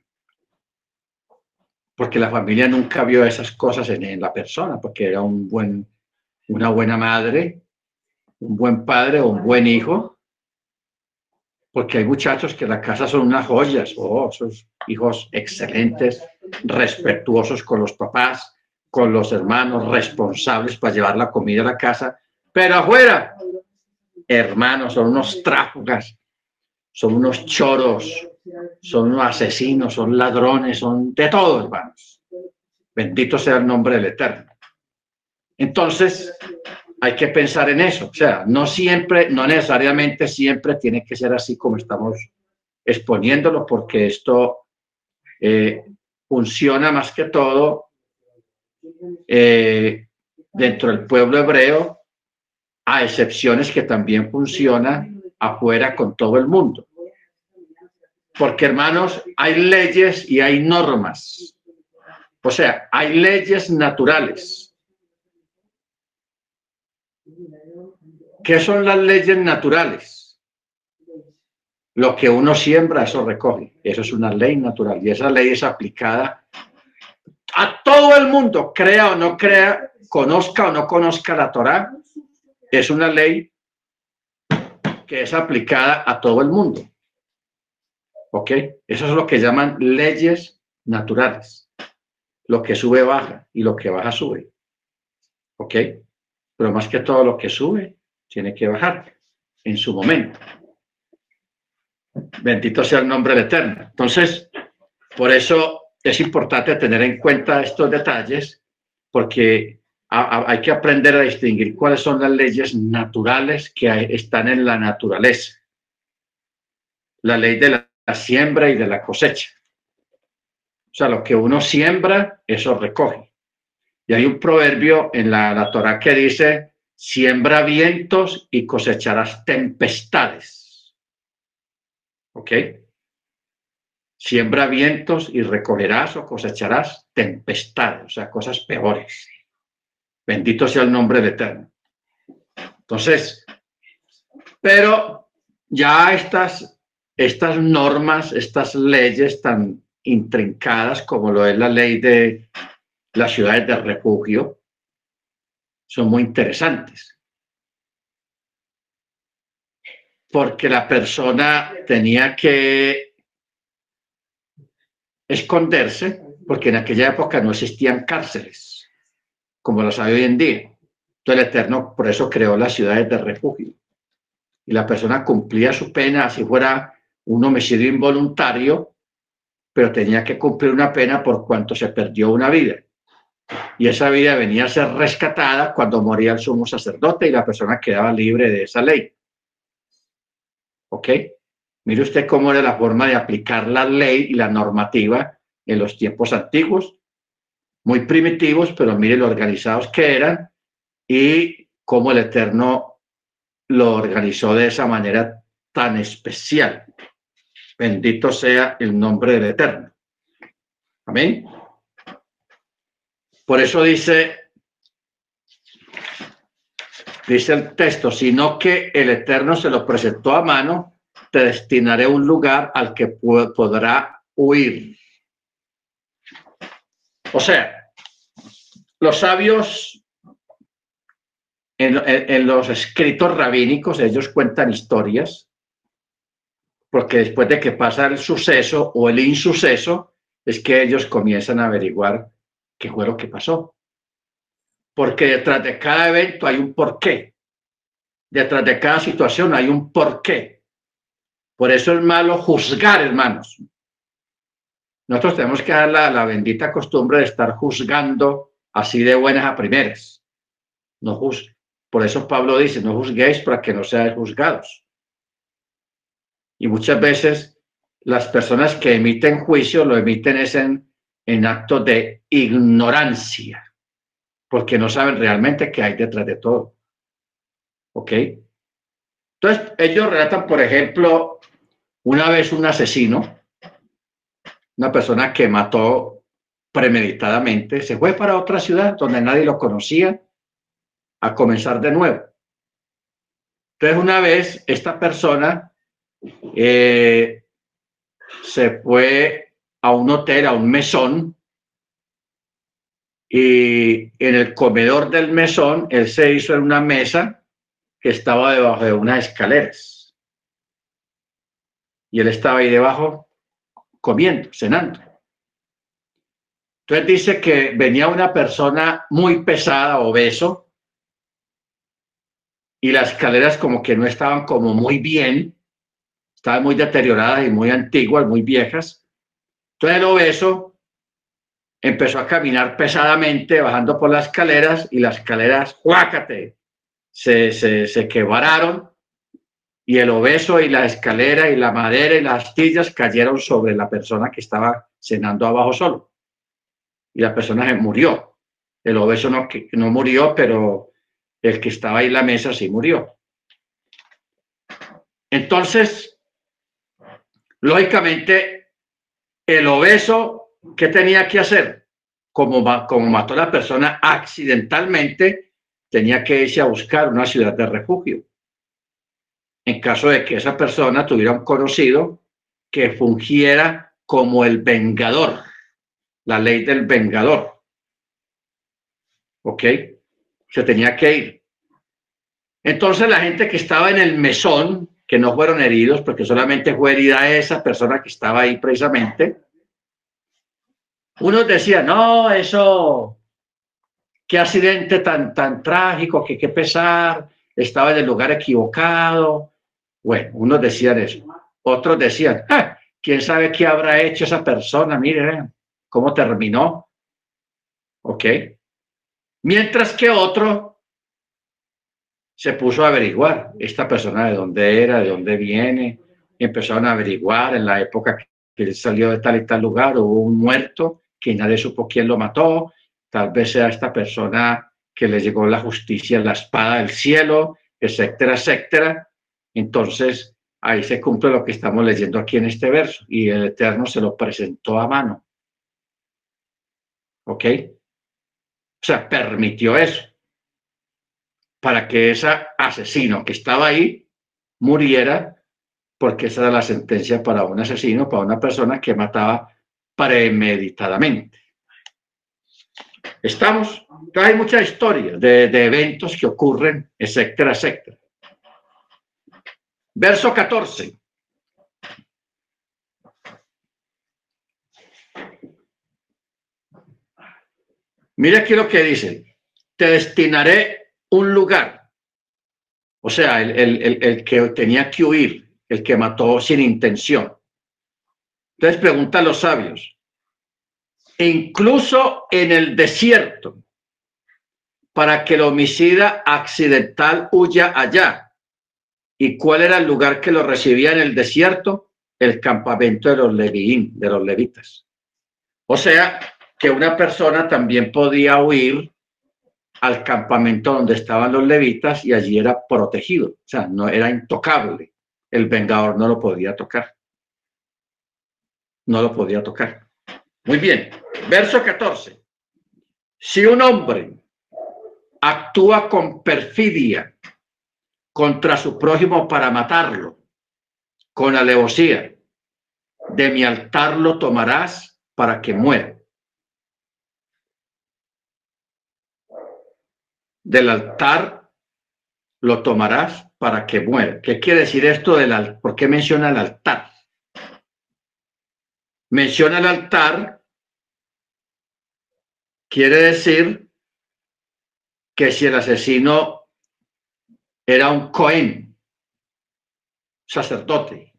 A: Porque la familia nunca vio esas cosas en, la persona, porque era un buen, una buena madre, un buen padre o un buen hijo. Porque hay muchachos que la casa son unas joyas, oh, sus hijos excelentes, respetuosos con los papás, con los hermanos responsables para llevar la comida a la casa, pero afuera, hermanos, son unos tráfugas, son unos choros, son asesinos, son ladrones, son de todo, hermanos. Bendito sea el nombre del Eterno. Entonces, hay que pensar en eso. O sea, no siempre, no necesariamente siempre tiene que ser así como estamos exponiéndolo, porque esto eh, funciona más que todo eh, dentro del pueblo hebreo, a excepciones que también funciona afuera con todo el mundo. Porque, hermanos, hay leyes y hay normas. O sea, hay leyes naturales. ¿Qué son las leyes naturales? Lo que uno siembra, eso recoge. Eso es una ley natural. Y esa ley es aplicada a todo el mundo, crea o no crea, conozca o no conozca la Torá, es una ley que es aplicada a todo el mundo. ¿Ok? Eso es lo que llaman leyes naturales. Lo que sube baja y lo que baja sube. ¿Ok? Pero más que todo lo que sube tiene que bajar en su momento. Bendito sea el nombre del Eterno. Entonces, por eso es importante tener en cuenta estos detalles porque hay que aprender a distinguir cuáles son las leyes naturales que están en la naturaleza. La ley de la siembra y de la cosecha. O sea, lo que uno siembra, eso recoge. Y hay un proverbio en la, la Torah que dice, siembra vientos y cosecharás tempestades. ¿Ok? Siembra vientos y recogerás o cosecharás tempestades, o sea, cosas peores. Bendito sea el nombre de Eterno. Entonces, pero ya estas, estas normas, estas leyes tan intrincadas como lo es la ley de las ciudades de refugio, son muy interesantes. Porque la persona tenía que esconderse, porque en aquella época no existían cárceles, como las hay hoy en día. Entonces el Eterno por eso creó las ciudades de refugio. Y la persona cumplía su pena, así fuera un homicidio involuntario, pero tenía que cumplir una pena por cuanto se perdió una vida y esa vida venía a ser rescatada cuando moría el sumo sacerdote y la persona quedaba libre de esa ley. ¿Ok? Mire usted cómo era la forma de aplicar la ley y la normativa en los tiempos antiguos, muy primitivos, pero mire lo organizados que eran y cómo el Eterno lo organizó de esa manera tan especial. Bendito sea el nombre del Eterno. Amén. Por eso dice, dice el texto, sino que el Eterno se lo presentó a mano, te destinaré un lugar al que podrá huir. O sea, los sabios en, en, los escritos rabínicos, ellos cuentan historias, porque después de que pasa el suceso o el insuceso, es que ellos comienzan a averiguar qué fue lo que pasó. Porque detrás de cada evento hay un porqué. Detrás de cada situación hay un porqué. Por eso es malo juzgar, hermanos. Nosotros tenemos que dar la, la bendita costumbre de estar juzgando así de buenas a primeras. No juzgue. Por eso Pablo dice, no juzguéis para que no seáis juzgados. Y muchas veces las personas que emiten juicio lo emiten es en en actos de ignorancia, porque no saben realmente qué hay detrás de todo. ¿Ok? Entonces, ellos relatan, por ejemplo, una vez un asesino, una persona que mató premeditadamente, se fue para otra ciudad donde nadie lo conocía a comenzar de nuevo. Entonces, una vez esta persona eh, se fue a un hotel, a un mesón, y en el comedor del mesón él se hizo en una mesa que estaba debajo de unas escaleras. Y él estaba ahí debajo comiendo, cenando. Entonces dice que venía una persona muy pesada, obeso, y las escaleras como que no estaban como muy bien, estaban muy deterioradas y muy antiguas, muy viejas. Entonces el obeso empezó a caminar pesadamente, bajando por las escaleras y las escaleras, ¡juácate! Se, se, se quebraron y el obeso y la escalera y la madera y las astillas cayeron sobre la persona que estaba cenando abajo solo. Y la persona se murió. El obeso no, no murió, pero el que estaba ahí en la mesa sí murió. Entonces, lógicamente, el obeso, ¿qué tenía que hacer? Como, como mató a la persona accidentalmente, tenía que irse a buscar una ciudad de refugio. En caso de que esa persona tuviera un conocido que fungiera como el vengador, la ley del vengador. ¿Ok? Se tenía que ir. Entonces la gente que estaba en el mesón que no fueron heridos, porque solamente fue herida esa persona que estaba ahí precisamente. Unos decían, no, eso, qué accidente tan, tan trágico, que qué pesar, estaba en el lugar equivocado. Bueno, unos decían eso. Otros decían, ah, quién sabe qué habrá hecho esa persona, mire, cómo terminó. ¿Ok? Mientras que otro se puso a averiguar esta persona de dónde era, de dónde viene, y empezaron a averiguar en la época que él salió de tal y tal lugar, hubo un muerto que nadie supo quién lo mató, tal vez sea esta persona que le llegó la justicia, la espada del cielo, etcétera, etcétera. Entonces, ahí se cumple lo que estamos leyendo aquí en este verso. Y el Eterno se lo presentó a mano. ¿Ok? O sea, permitió eso para que ese asesino que estaba ahí muriera, porque esa era la sentencia para un asesino, para una persona que mataba premeditadamente. Estamos, hay mucha historia de, eventos que ocurren, etcétera, etcétera. Verso 14. Mira aquí lo que dice. Te destinaré un lugar. O sea, el, que tenía que huir, el que mató sin intención. Entonces pregunta a los sabios. Incluso en el desierto, para que el homicida accidental huya allá. ¿Y cuál era el lugar que lo recibía en el desierto? El campamento de los levín, de los levitas. O sea, que una persona también podía huir al campamento donde estaban los levitas y allí era protegido, o sea, no era intocable. El vengador no lo podía tocar. No lo podía tocar. Muy bien, verso 14. Si un hombre actúa con perfidia contra su prójimo para matarlo, con alevosía, de mi altar lo tomarás para que muera. Del altar lo tomarás para que muera. ¿Qué quiere decir esto del altar? ¿Por qué menciona el altar? Menciona el altar, quiere decir que si el asesino era un cohen, sacerdote,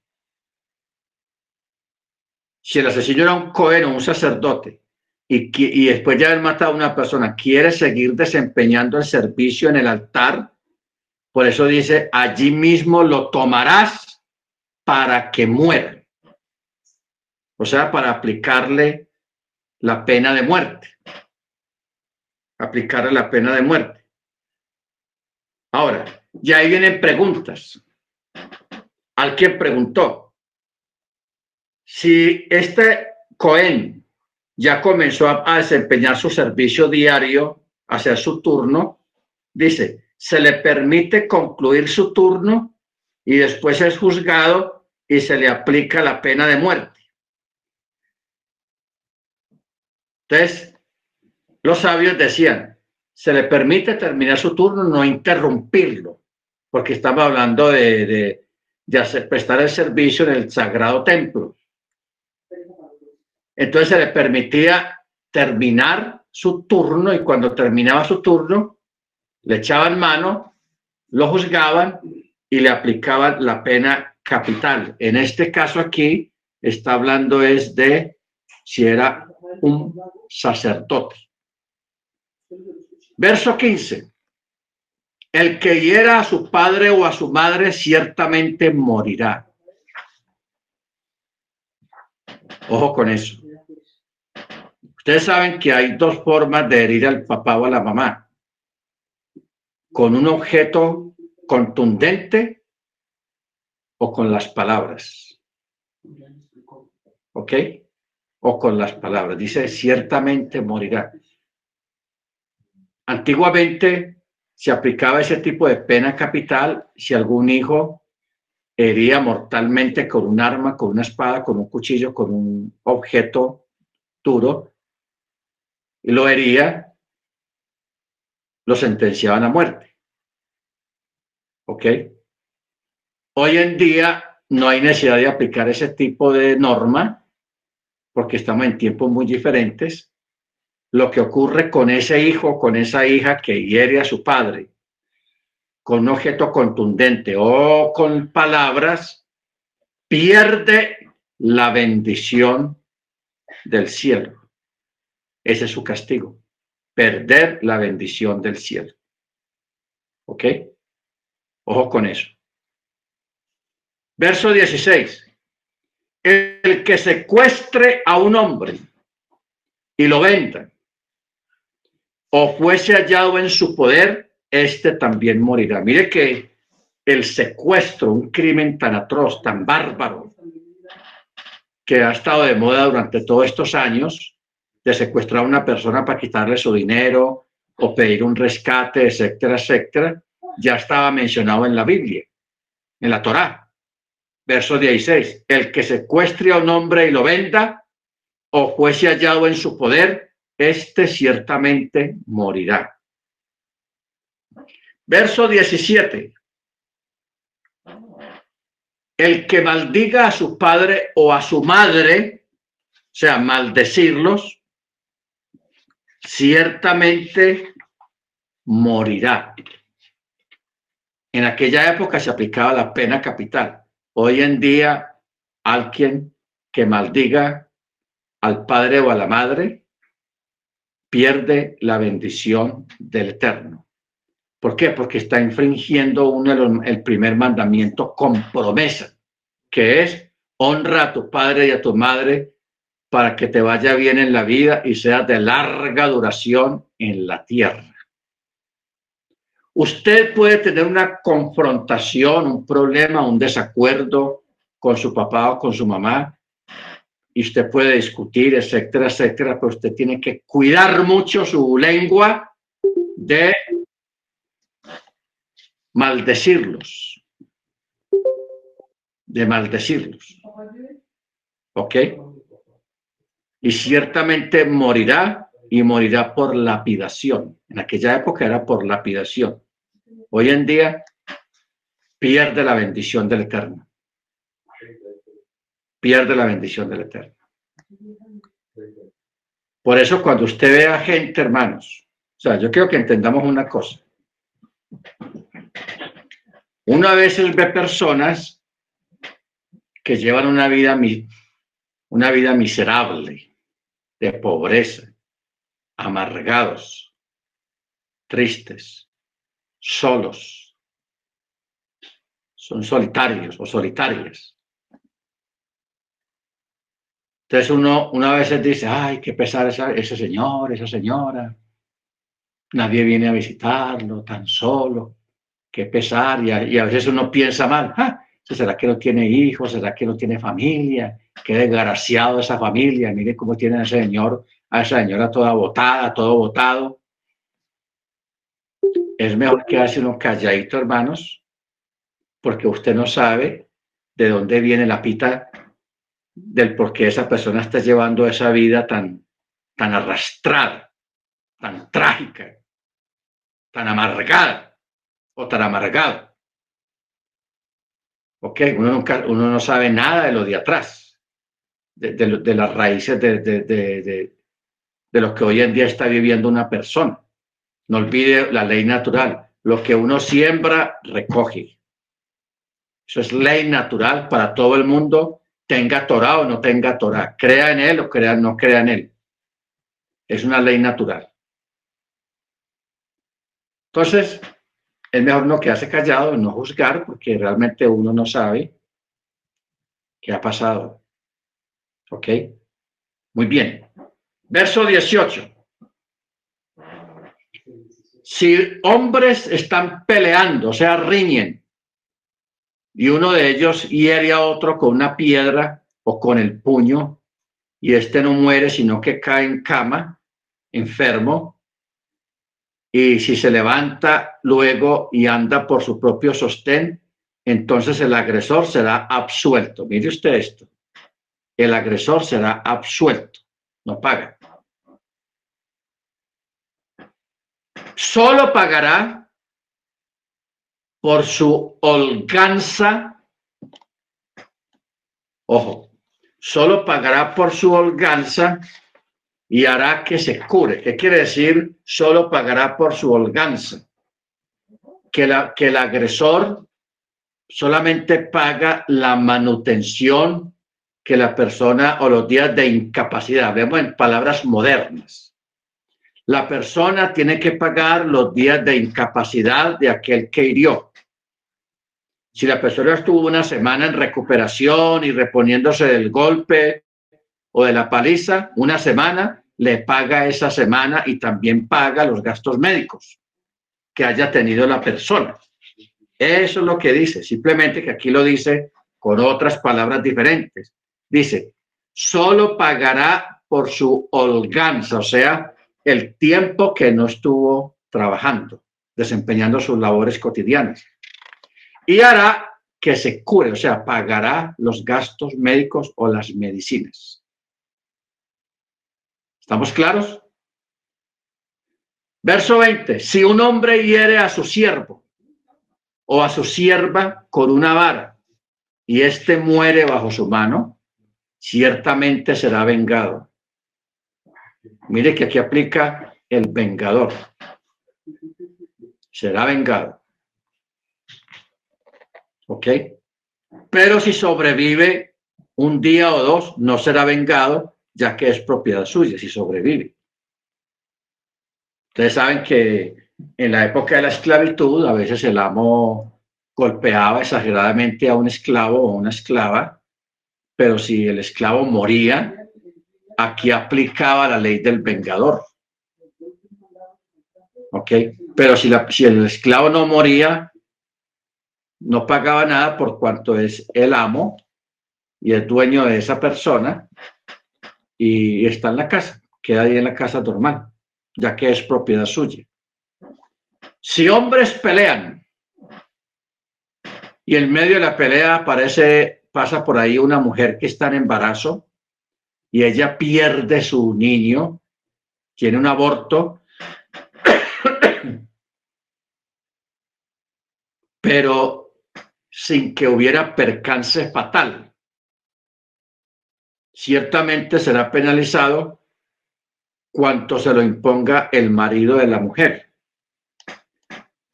A: si el asesino era un cohen o un sacerdote, y, después de haber matado a una persona, quiere seguir desempeñando el servicio en el altar, por eso dice, allí mismo lo tomarás para que muera. O sea, para aplicarle la pena de muerte. Aplicarle la pena de muerte. Ahora, ya ahí vienen preguntas. Alguien preguntó, si este Cohen ya comenzó a, desempeñar su servicio diario, hacer su turno, dice, se le permite concluir su turno y después es juzgado y se le aplica la pena de muerte. Entonces, los sabios decían, se le permite terminar su turno, no interrumpirlo, porque estamos hablando de, de, de hacer, prestar el servicio en el sagrado templo. Entonces se le permitía terminar su turno y cuando terminaba su turno, le echaban mano, lo juzgaban y le aplicaban la pena capital. En este caso aquí está hablando es de si era un sacerdote. Verso 15. El que hiera a su padre o a su madre ciertamente morirá. Ojo con eso. Ustedes saben que hay dos formas de herir al papá o a la mamá. Con un objeto contundente o con las palabras. ¿Ok? O con las palabras. Dice, ciertamente morirá. Antiguamente se aplicaba ese tipo de pena capital si algún hijo hería mortalmente con un arma, con una espada, con un cuchillo, con un objeto duro y lo hería, lo sentenciaban a muerte. ¿Ok? Hoy en día no hay necesidad de aplicar ese tipo de norma porque estamos en tiempos muy diferentes. Lo que ocurre con ese hijo, con esa hija que hiere a su padre con un objeto contundente o con palabras, pierde la bendición del cielo. Ese es su castigo, perder la bendición del cielo. ¿Ok? Ojo con eso. Verso 16. El que secuestre a un hombre y lo venda, o fuese hallado en su poder, este también morirá. Mire que el secuestro, un crimen tan atroz, tan bárbaro, que ha estado de moda durante todos estos años, de secuestrar a una persona para quitarle su dinero o pedir un rescate, etcétera, etcétera, ya estaba mencionado en la Biblia, en la Torá. Verso 16, el que secuestre a un hombre y lo venda o fuese hallado en su poder, éste ciertamente morirá. Verso 17, el que maldiga a su padre o a su madre, o sea, maldecirlos, ciertamente morirá. En aquella época se aplicaba la pena capital. Hoy en día, alguien que maldiga al padre o a la madre pierde la bendición del Eterno. ¿Por qué? Porque está infringiendo uno el primer mandamiento con promesa, que es honra a tu padre y a tu madre para que te vaya bien en la vida y seas de larga duración en la tierra. Usted puede tener una confrontación, un problema, un desacuerdo con su papá o con su mamá, y usted puede discutir, etcétera, etcétera, pero usted tiene que cuidar mucho su lengua de maldecirlos, de maldecirlos. ¿Ok? Y ciertamente morirá y morirá por lapidación. En aquella época era por lapidación. Hoy en día pierde la bendición del Eterno. Pierde la bendición del Eterno. Por eso cuando usted ve a gente, hermanos, o sea, yo quiero que entendamos una cosa. Una vez él ve personas que llevan una vida, una vida miserable, de pobreza, amargados, tristes, solos, son solitarios o solitarias. Entonces uno una vez dice, ay, qué pesar ese señor, esa señora. Nadie viene a visitarlo, tan solo. Qué pesar, y a, veces uno piensa mal, ah, ¿será que no tiene hijos? ¿Será que no tiene familia? Qué desgraciado esa familia, mire cómo tiene ese señor, a esa señora toda botada, todo botado. Es mejor que hace uno calladito, hermanos, porque usted no sabe de dónde viene la pita del por qué esa persona está llevando esa vida tan, tan arrastrada, tan trágica, tan amargada o tan amargado. Ok, uno, nunca, uno no sabe nada de lo de atrás, de, las raíces de, de lo que hoy en día está viviendo una persona. No olvide la ley natural. Lo que uno siembra, recoge. Eso es ley natural para todo el mundo, tenga Torah o no tenga Torah, crea en él o crea, no crea en él. Es una ley natural. Entonces, es mejor no quedarse callado, no juzgar, porque realmente uno no sabe qué ha pasado. ¿Ok? Muy bien. Verso 18. Si hombres están peleando, o sea, riñen, y uno de ellos hiere a otro con una piedra o con el puño, y este no muere, sino que cae en cama, enfermo, y si se levanta luego y anda por su propio sostén, entonces el agresor será absuelto. Mire usted esto. El agresor será absuelto, no paga. Solo pagará por su holganza. Ojo, solo pagará por su holganza y hará que se cure. ¿Qué quiere decir? Solo pagará por su holganza. Que, el agresor solamente paga la manutención que la persona o los días de incapacidad. Vemos en palabras modernas. La persona tiene que pagar los días de incapacidad de aquel que hirió. Si la persona estuvo una semana en recuperación y reponiéndose del golpe o de la paliza una semana, le paga esa semana y también paga los gastos médicos que haya tenido la persona. Eso es lo que dice, simplemente que aquí lo dice con otras palabras diferentes. Dice, solo pagará por su holganza, o sea, el tiempo que no estuvo trabajando, desempeñando sus labores cotidianas. Y hará que se cure, o sea, pagará los gastos médicos o las medicinas. ¿Estamos claros? Verso 20. Si un hombre hiere a su siervo o a su sierva con una vara y éste muere bajo su mano, ciertamente será vengado. Mire que aquí aplica el vengador. Será vengado. ¿Ok? Pero si sobrevive un día o dos, no será vengado, ya que es propiedad suya, si sobrevive. Ustedes saben que en la época de la esclavitud, a veces el amo golpeaba exageradamente a un esclavo o una esclava, pero si el esclavo moría, aquí aplicaba la ley del vengador. ¿Ok? Pero si, la, si el esclavo no moría, no pagaba nada por cuanto es el amo y es dueño de esa persona y está en la casa, queda ahí en la casa normal ya que es propiedad suya. Si hombres pelean y en medio de la pelea aparece, pasa por ahí una mujer que está en embarazo y ella pierde su niño, tiene un aborto, pero sin que hubiera percance fatal. Ciertamente será penalizado cuanto se lo imponga el marido de la mujer.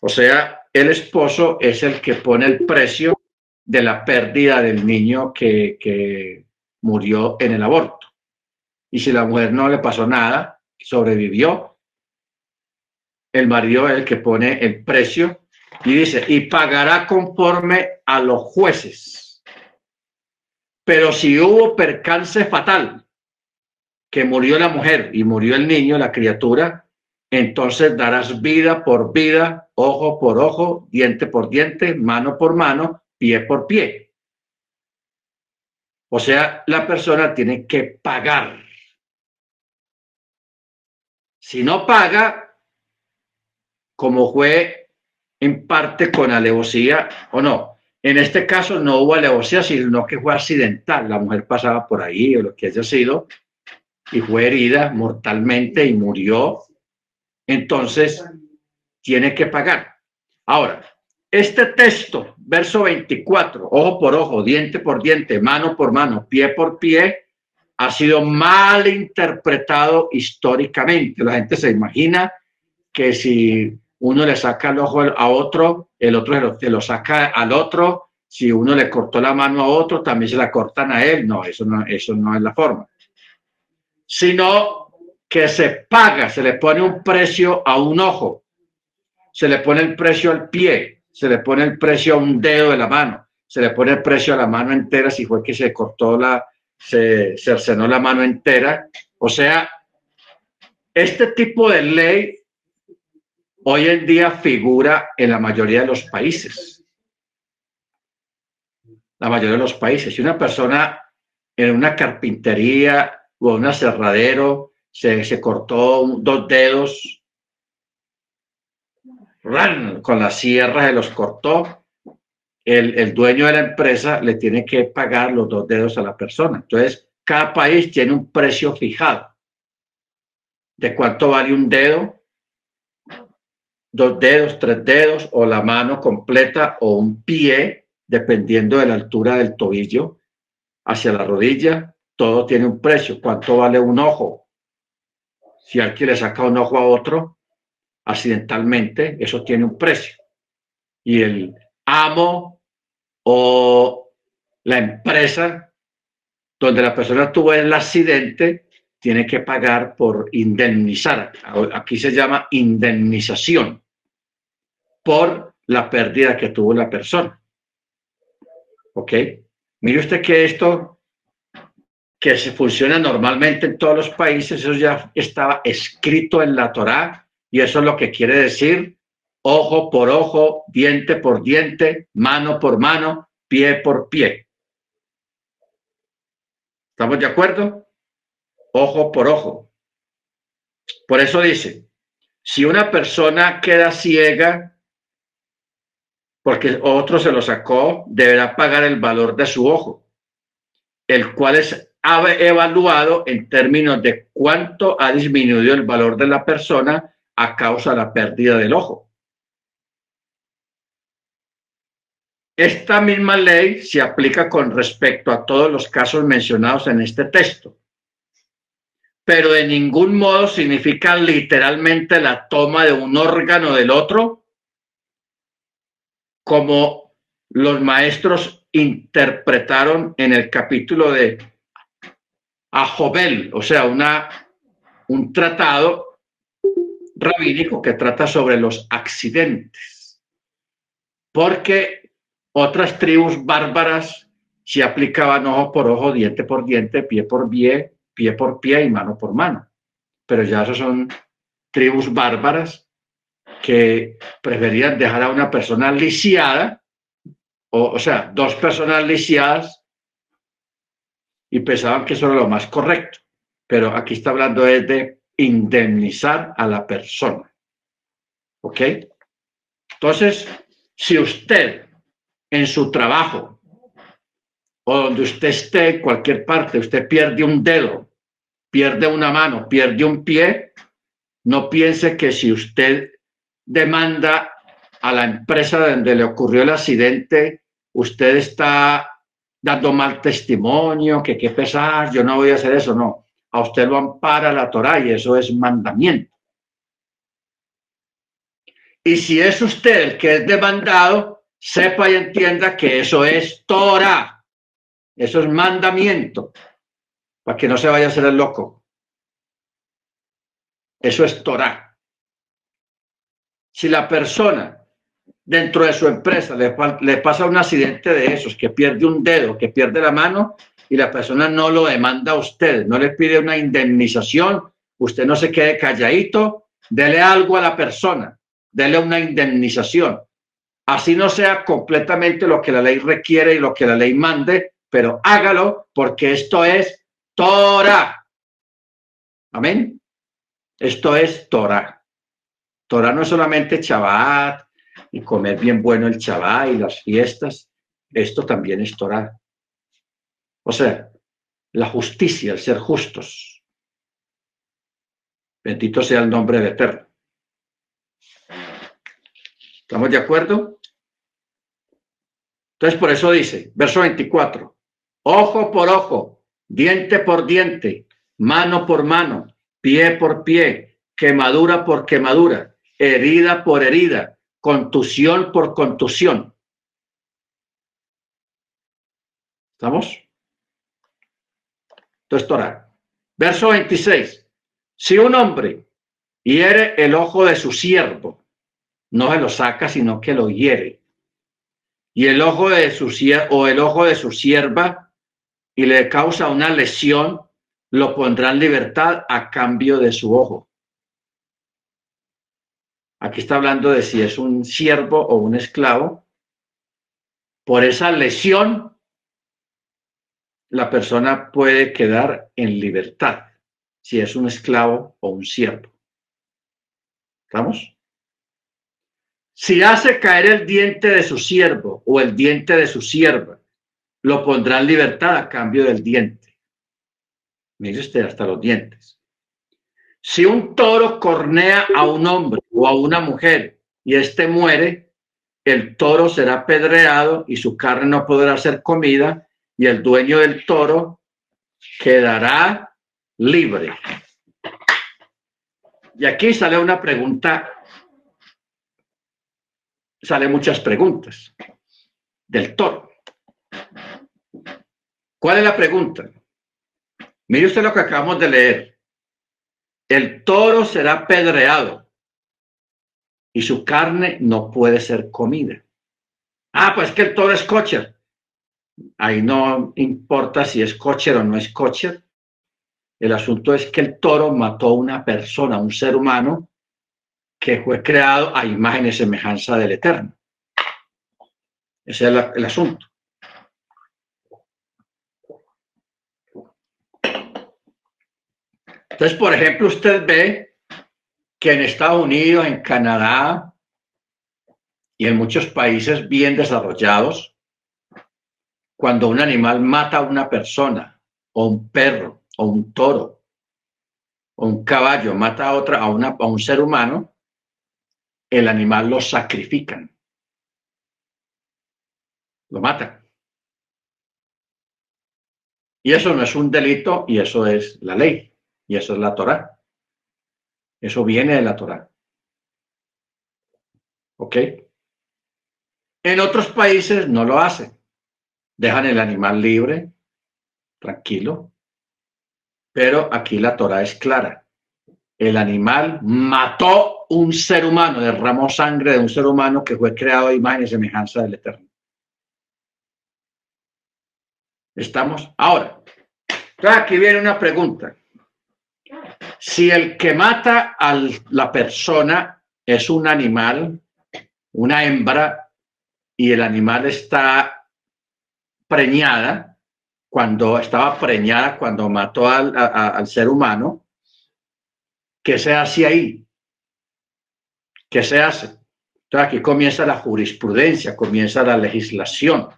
A: O sea, el esposo es el que pone el precio de la pérdida del niño que, murió en el aborto. Y si la mujer no le pasó nada, sobrevivió, el marido es el que pone el precio y dice, y pagará conforme a los jueces. Pero si hubo percance fatal, que murió la mujer y murió el niño, la criatura, entonces darás vida por vida, ojo por ojo, diente por diente, mano por mano, pie por pie. O sea, la persona tiene que pagar. Si no paga, como fue en parte con alevosía o no. En este caso no hubo alevosía, sino que fue accidental. La mujer pasaba por ahí o lo que haya sido y fue herida mortalmente y murió, entonces tiene que pagar. Ahora, este texto, verso 24, ojo por ojo, diente por diente, mano por mano, pie por pie, ha sido mal interpretado históricamente. La gente se imagina que si uno le saca el ojo a otro, el otro se lo saca al otro. Si uno le cortó la mano a otro, también se la cortan a él. No, eso no, eso no es la forma sino que se paga, se le pone un precio a un ojo, se le pone el precio al pie, se le pone el precio a un dedo de la mano, se le pone el precio a la mano entera si fue que se cortó la, se cercenó la mano entera. O sea, este tipo de ley hoy en día figura en la mayoría de los países. La mayoría de los países. Si una persona en una carpintería o un aserradero, se, se cortó dos dedos, con la sierra se los cortó, el, el, dueño de la empresa le tiene que pagar los dos dedos a la persona. Entonces, cada país tiene un precio fijado de cuánto vale un dedo, dos dedos, tres dedos, o la mano completa, o un pie, dependiendo de la altura del tobillo hacia la rodilla, todo tiene un precio. ¿Cuánto vale un ojo? Si alguien le saca un ojo a otro, accidentalmente, eso tiene un precio. Y el amo o la empresa donde la persona tuvo el accidente tiene que pagar por indemnizar. Aquí se llama indemnización por la pérdida que tuvo la persona. ¿Ok? Mire usted que esto que se funciona normalmente en todos los países, eso ya estaba escrito en la Torá y eso es lo que quiere decir ojo por ojo, diente por diente, mano por mano, pie por pie. ¿Estamos de acuerdo? Ojo por ojo. Por eso dice, si una persona queda ciega porque otro se lo sacó, deberá pagar el valor de su ojo, el cual es evaluado en términos de cuánto ha disminuido el valor de la persona a causa de la pérdida del ojo. Esta misma ley se aplica con respecto a todos los casos mencionados en este texto, pero de ningún modo significa literalmente la toma de un órgano del otro, como los maestros interpretaron en el capítulo de Ajobel, o sea, una, un tratado rabínico que trata sobre los accidentes. Porque otras tribus bárbaras se aplicaban ojo por ojo, diente por diente, pie por pie, pie por pie y mano por mano. Pero ya esos son tribus bárbaras que preferían dejar a una persona lisiada, o, o sea, dos personas lisiadas y pensaban que eso era lo más correcto. Pero aquí está hablando de indemnizar a la persona. ¿Ok? Entonces, si usted en su trabajo o donde usted esté, cualquier parte, usted pierde un dedo, pierde una mano, pierde un pie, no piense que si usted demanda a la empresa donde le ocurrió el accidente, usted está dando mal testimonio, que qué pesar, yo no voy a hacer eso, no. A usted lo ampara la Torah y eso es mandamiento. Y si es usted el que es demandado, sepa y entienda que eso es Torah. Eso es mandamiento. Para que no se vaya a hacer el loco. Eso es Torah. Si la persona dentro de su empresa le, le, pasa un accidente de esos, que pierde un dedo, que pierde la mano y la persona no lo demanda a usted, no le pide una indemnización, usted no se quede calladito, dele algo a la persona, dele una indemnización. Así no sea completamente lo que la ley requiere y lo que la ley mande, pero hágalo porque esto es Torah. Amén. Esto es Torah. Torah no es solamente Shabbat, y comer bien bueno el chabá y las fiestas, esto también es Torah. O sea, la justicia, el ser justos. Bendito sea el nombre de Eterno. ¿Estamos de acuerdo? Entonces, por eso dice, verso 24, ojo por ojo, diente por diente, mano por mano, pie por pie, quemadura por quemadura, herida por herida, contusión por contusión. ¿Estamos? Entonces, Torah. Verso 26. Si un hombre hiere el ojo de su siervo, no se lo saca, sino que lo hiere. Y el ojo de su o el ojo de su sierva y le causa una lesión, lo pondrá en libertad a cambio de su ojo. Aquí está hablando de si es un siervo o un esclavo. Por esa lesión, la persona puede quedar en libertad, si es un esclavo o un siervo. ¿Estamos? Si hace caer el diente de su siervo o el diente de su sierva, lo pondrá en libertad a cambio del diente. Mire usted hasta los dientes. Si un toro cornea a un hombre o a una mujer y éste muere, el toro será pedreado y su carne no podrá ser comida y el dueño del toro quedará libre. Y aquí sale una pregunta, sale muchas preguntas del toro. ¿Cuál es la pregunta? Mire usted lo que acabamos de leer. El toro será pedreado y su carne no puede ser comida. Ah, pues que el toro es cocher. Ahí no importa si es cocher o no es cocher. El asunto es que el toro mató a una persona, un ser humano, que fue creado a imagen y semejanza del Eterno. Ese es el, asunto. Entonces, por ejemplo, usted ve que en Estados Unidos, en Canadá y en muchos países bien desarrollados, cuando un animal mata a una persona o un perro o un toro o un caballo mata a otra a, una, a un ser humano, el animal lo sacrifican. Lo matan. Y eso no es un delito y eso es la ley y eso es la Torah. Eso viene de la Torah. ¿Ok? En otros países no lo hacen. Dejan el animal libre, tranquilo. Pero aquí la Torah es clara. El animal mató un ser humano, derramó sangre de un ser humano que fue creado a imagen y semejanza del Eterno. ¿Estamos? Ahora, aquí viene una pregunta. Si el que mata a la persona es un animal, una hembra, y el animal está preñada, cuando estaba preñada, cuando mató al, ser humano, ¿qué se hace ahí? ¿Qué se hace? Entonces aquí comienza la jurisprudencia, comienza la legislación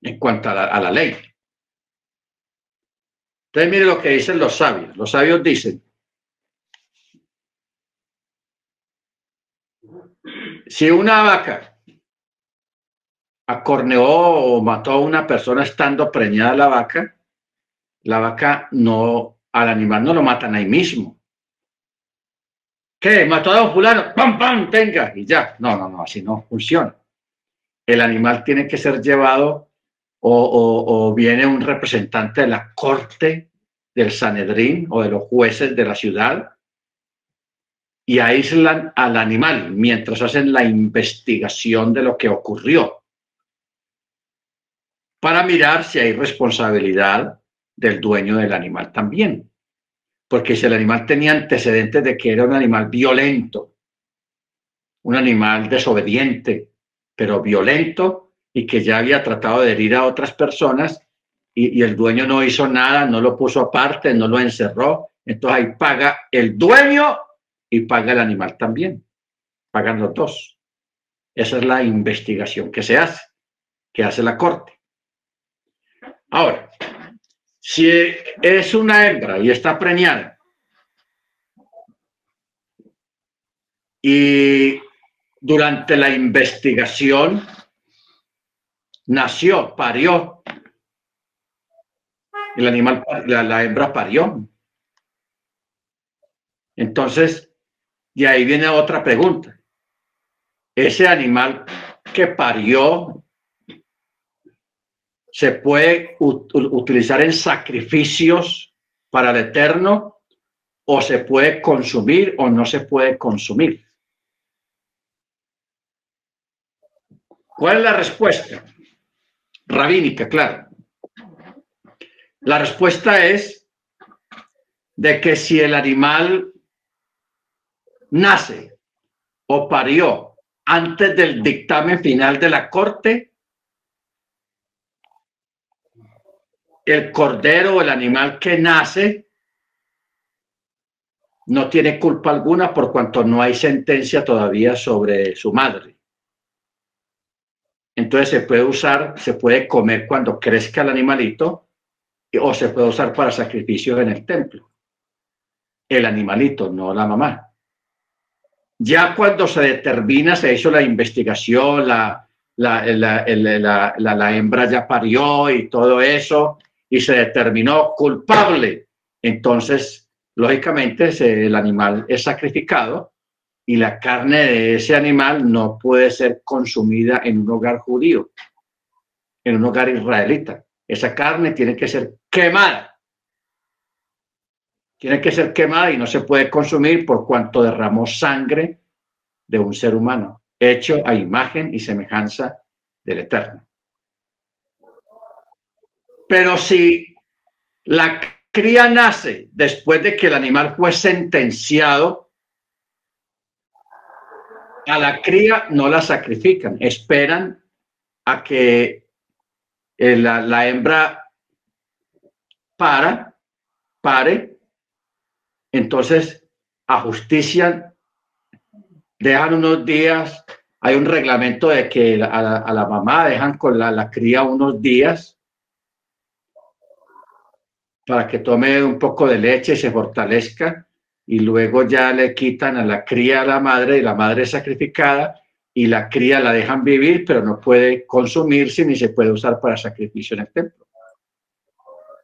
A: en cuanto a la, ley. Entonces mire lo que dicen los sabios. Los sabios dicen, si una vaca acorneó o mató a una persona estando preñada la vaca, la vaca no, al animal no lo matan ahí mismo. ¿Qué? ¿Mató a un fulano? ¡Pam, pam! Tenga. Y ya. No, no, no, así no funciona. El animal tiene que ser llevado o, viene un representante de la corte del Sanedrín o de los jueces de la ciudad y aíslan al animal mientras hacen la investigación de lo que ocurrió para mirar si hay responsabilidad del dueño del animal también. Porque si el animal tenía antecedentes de que era un animal violento, un animal desobediente, pero violento, y que ya había tratado de herir a otras personas y, el dueño no hizo nada, no lo puso aparte, no lo encerró. Entonces ahí paga el dueño y paga el animal también. Pagan los dos. Esa es la investigación que se hace, que hace la corte. Ahora, si es una hembra y está preñada y durante la investigación nació, parió. El animal, la, hembra parió. Entonces, y ahí viene otra pregunta. Ese animal que parió se puede utilizar en sacrificios para el eterno o se puede consumir o no se puede consumir. ¿Cuál es la respuesta? Rabínica, claro. La respuesta es de que si el animal nace o parió antes del dictamen final de la corte, el cordero o el animal que nace no tiene culpa alguna por cuanto no hay sentencia todavía sobre su madre. Entonces se puede usar, se puede comer cuando crezca el animalito o se puede usar para sacrificio en el templo. El animalito, no la mamá. Ya cuando se determina, se hizo la investigación, la, la, la, la hembra ya parió y todo eso, y se determinó culpable, entonces, lógicamente, el animal es sacrificado y la carne de ese animal no puede ser consumida en un hogar judío, en un hogar israelita. Esa carne tiene que ser quemada. Tiene que ser quemada y no se puede consumir por cuanto derramó sangre de un ser humano, hecho a imagen y semejanza del Eterno. Pero si la cría nace después de que el animal fue sentenciado A la cría no la sacrifican, esperan a que eh, la, la hembra para, pare, entonces ajustician, dejan unos días, hay un reglamento de que a la, mamá dejan con la, la, cría unos días para que tome un poco de leche y se fortalezca y luego ya le quitan a la cría a la madre y la madre es sacrificada y la cría la dejan vivir, pero no puede consumirse ni se puede usar para sacrificio en el templo.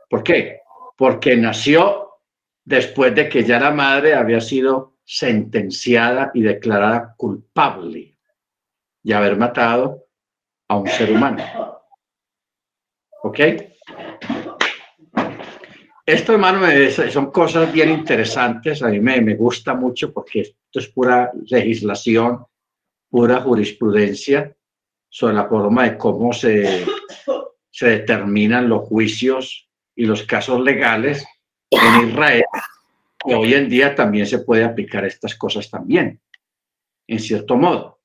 A: ¿Por qué? Porque nació después de que ya la madre había sido sentenciada y declarada culpable de haber matado a un ser humano. ¿Ok? Esto, hermano, son cosas bien interesantes. A mí me, me gusta mucho porque esto es pura legislación, pura jurisprudencia sobre la forma de cómo se, se determinan los juicios y los casos legales en Israel. Y hoy en día también se puede aplicar estas cosas también, en cierto modo.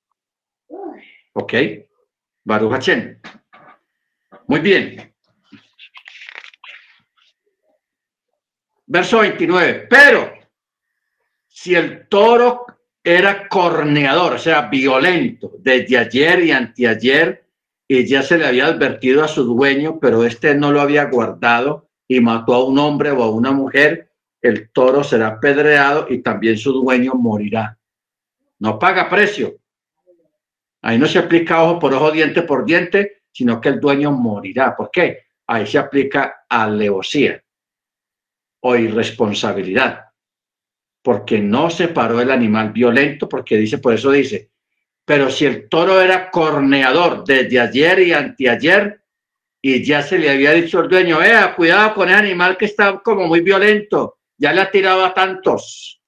A: ¿Ok? Baruch Muy bien. Verso 29. Pero si el toro era corneador, o sea, violento, desde ayer y anteayer, y ya se le había advertido a su dueño, pero este no lo había guardado y mató a un hombre o a una mujer, el toro será apedreado y también su dueño morirá. No paga precio. Ahí no se aplica ojo por ojo, diente por diente, sino que el dueño morirá. ¿Por qué? Ahí se aplica alevosía o irresponsabilidad, porque no separó el animal violento, porque dice, por eso dice, pero si el toro era corneador desde ayer y anteayer, y ya se le había dicho al dueño, eh, cuidado con el animal que está como muy violento, ya le ha tirado a tantos.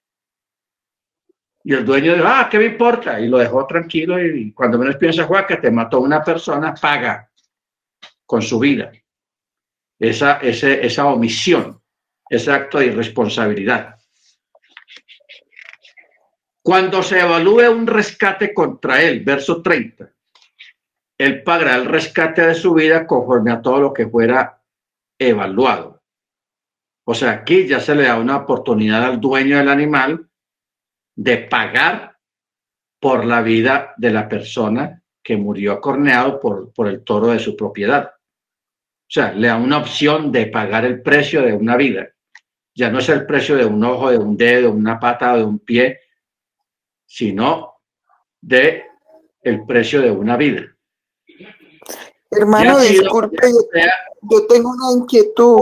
A: Y el dueño dijo, ah, ¿qué me importa? Y lo dejó tranquilo y cuando menos piensa, Juan, que te mató una persona, paga con su vida. Esa, ese, esa omisión ese acto de irresponsabilidad. Cuando se evalúe un rescate contra él, verso 30, él pagará el rescate de su vida conforme a todo lo que fuera evaluado. O sea, aquí ya se le da una oportunidad al dueño del animal de pagar por la vida de la persona que murió acorneado por, por el toro de su propiedad. O sea, le da una opción de pagar el precio de una vida ya no es el precio de un ojo, de un dedo, una pata o de un pie, sino de el precio de una vida.
B: Hermano, disculpe, yo tengo una inquietud.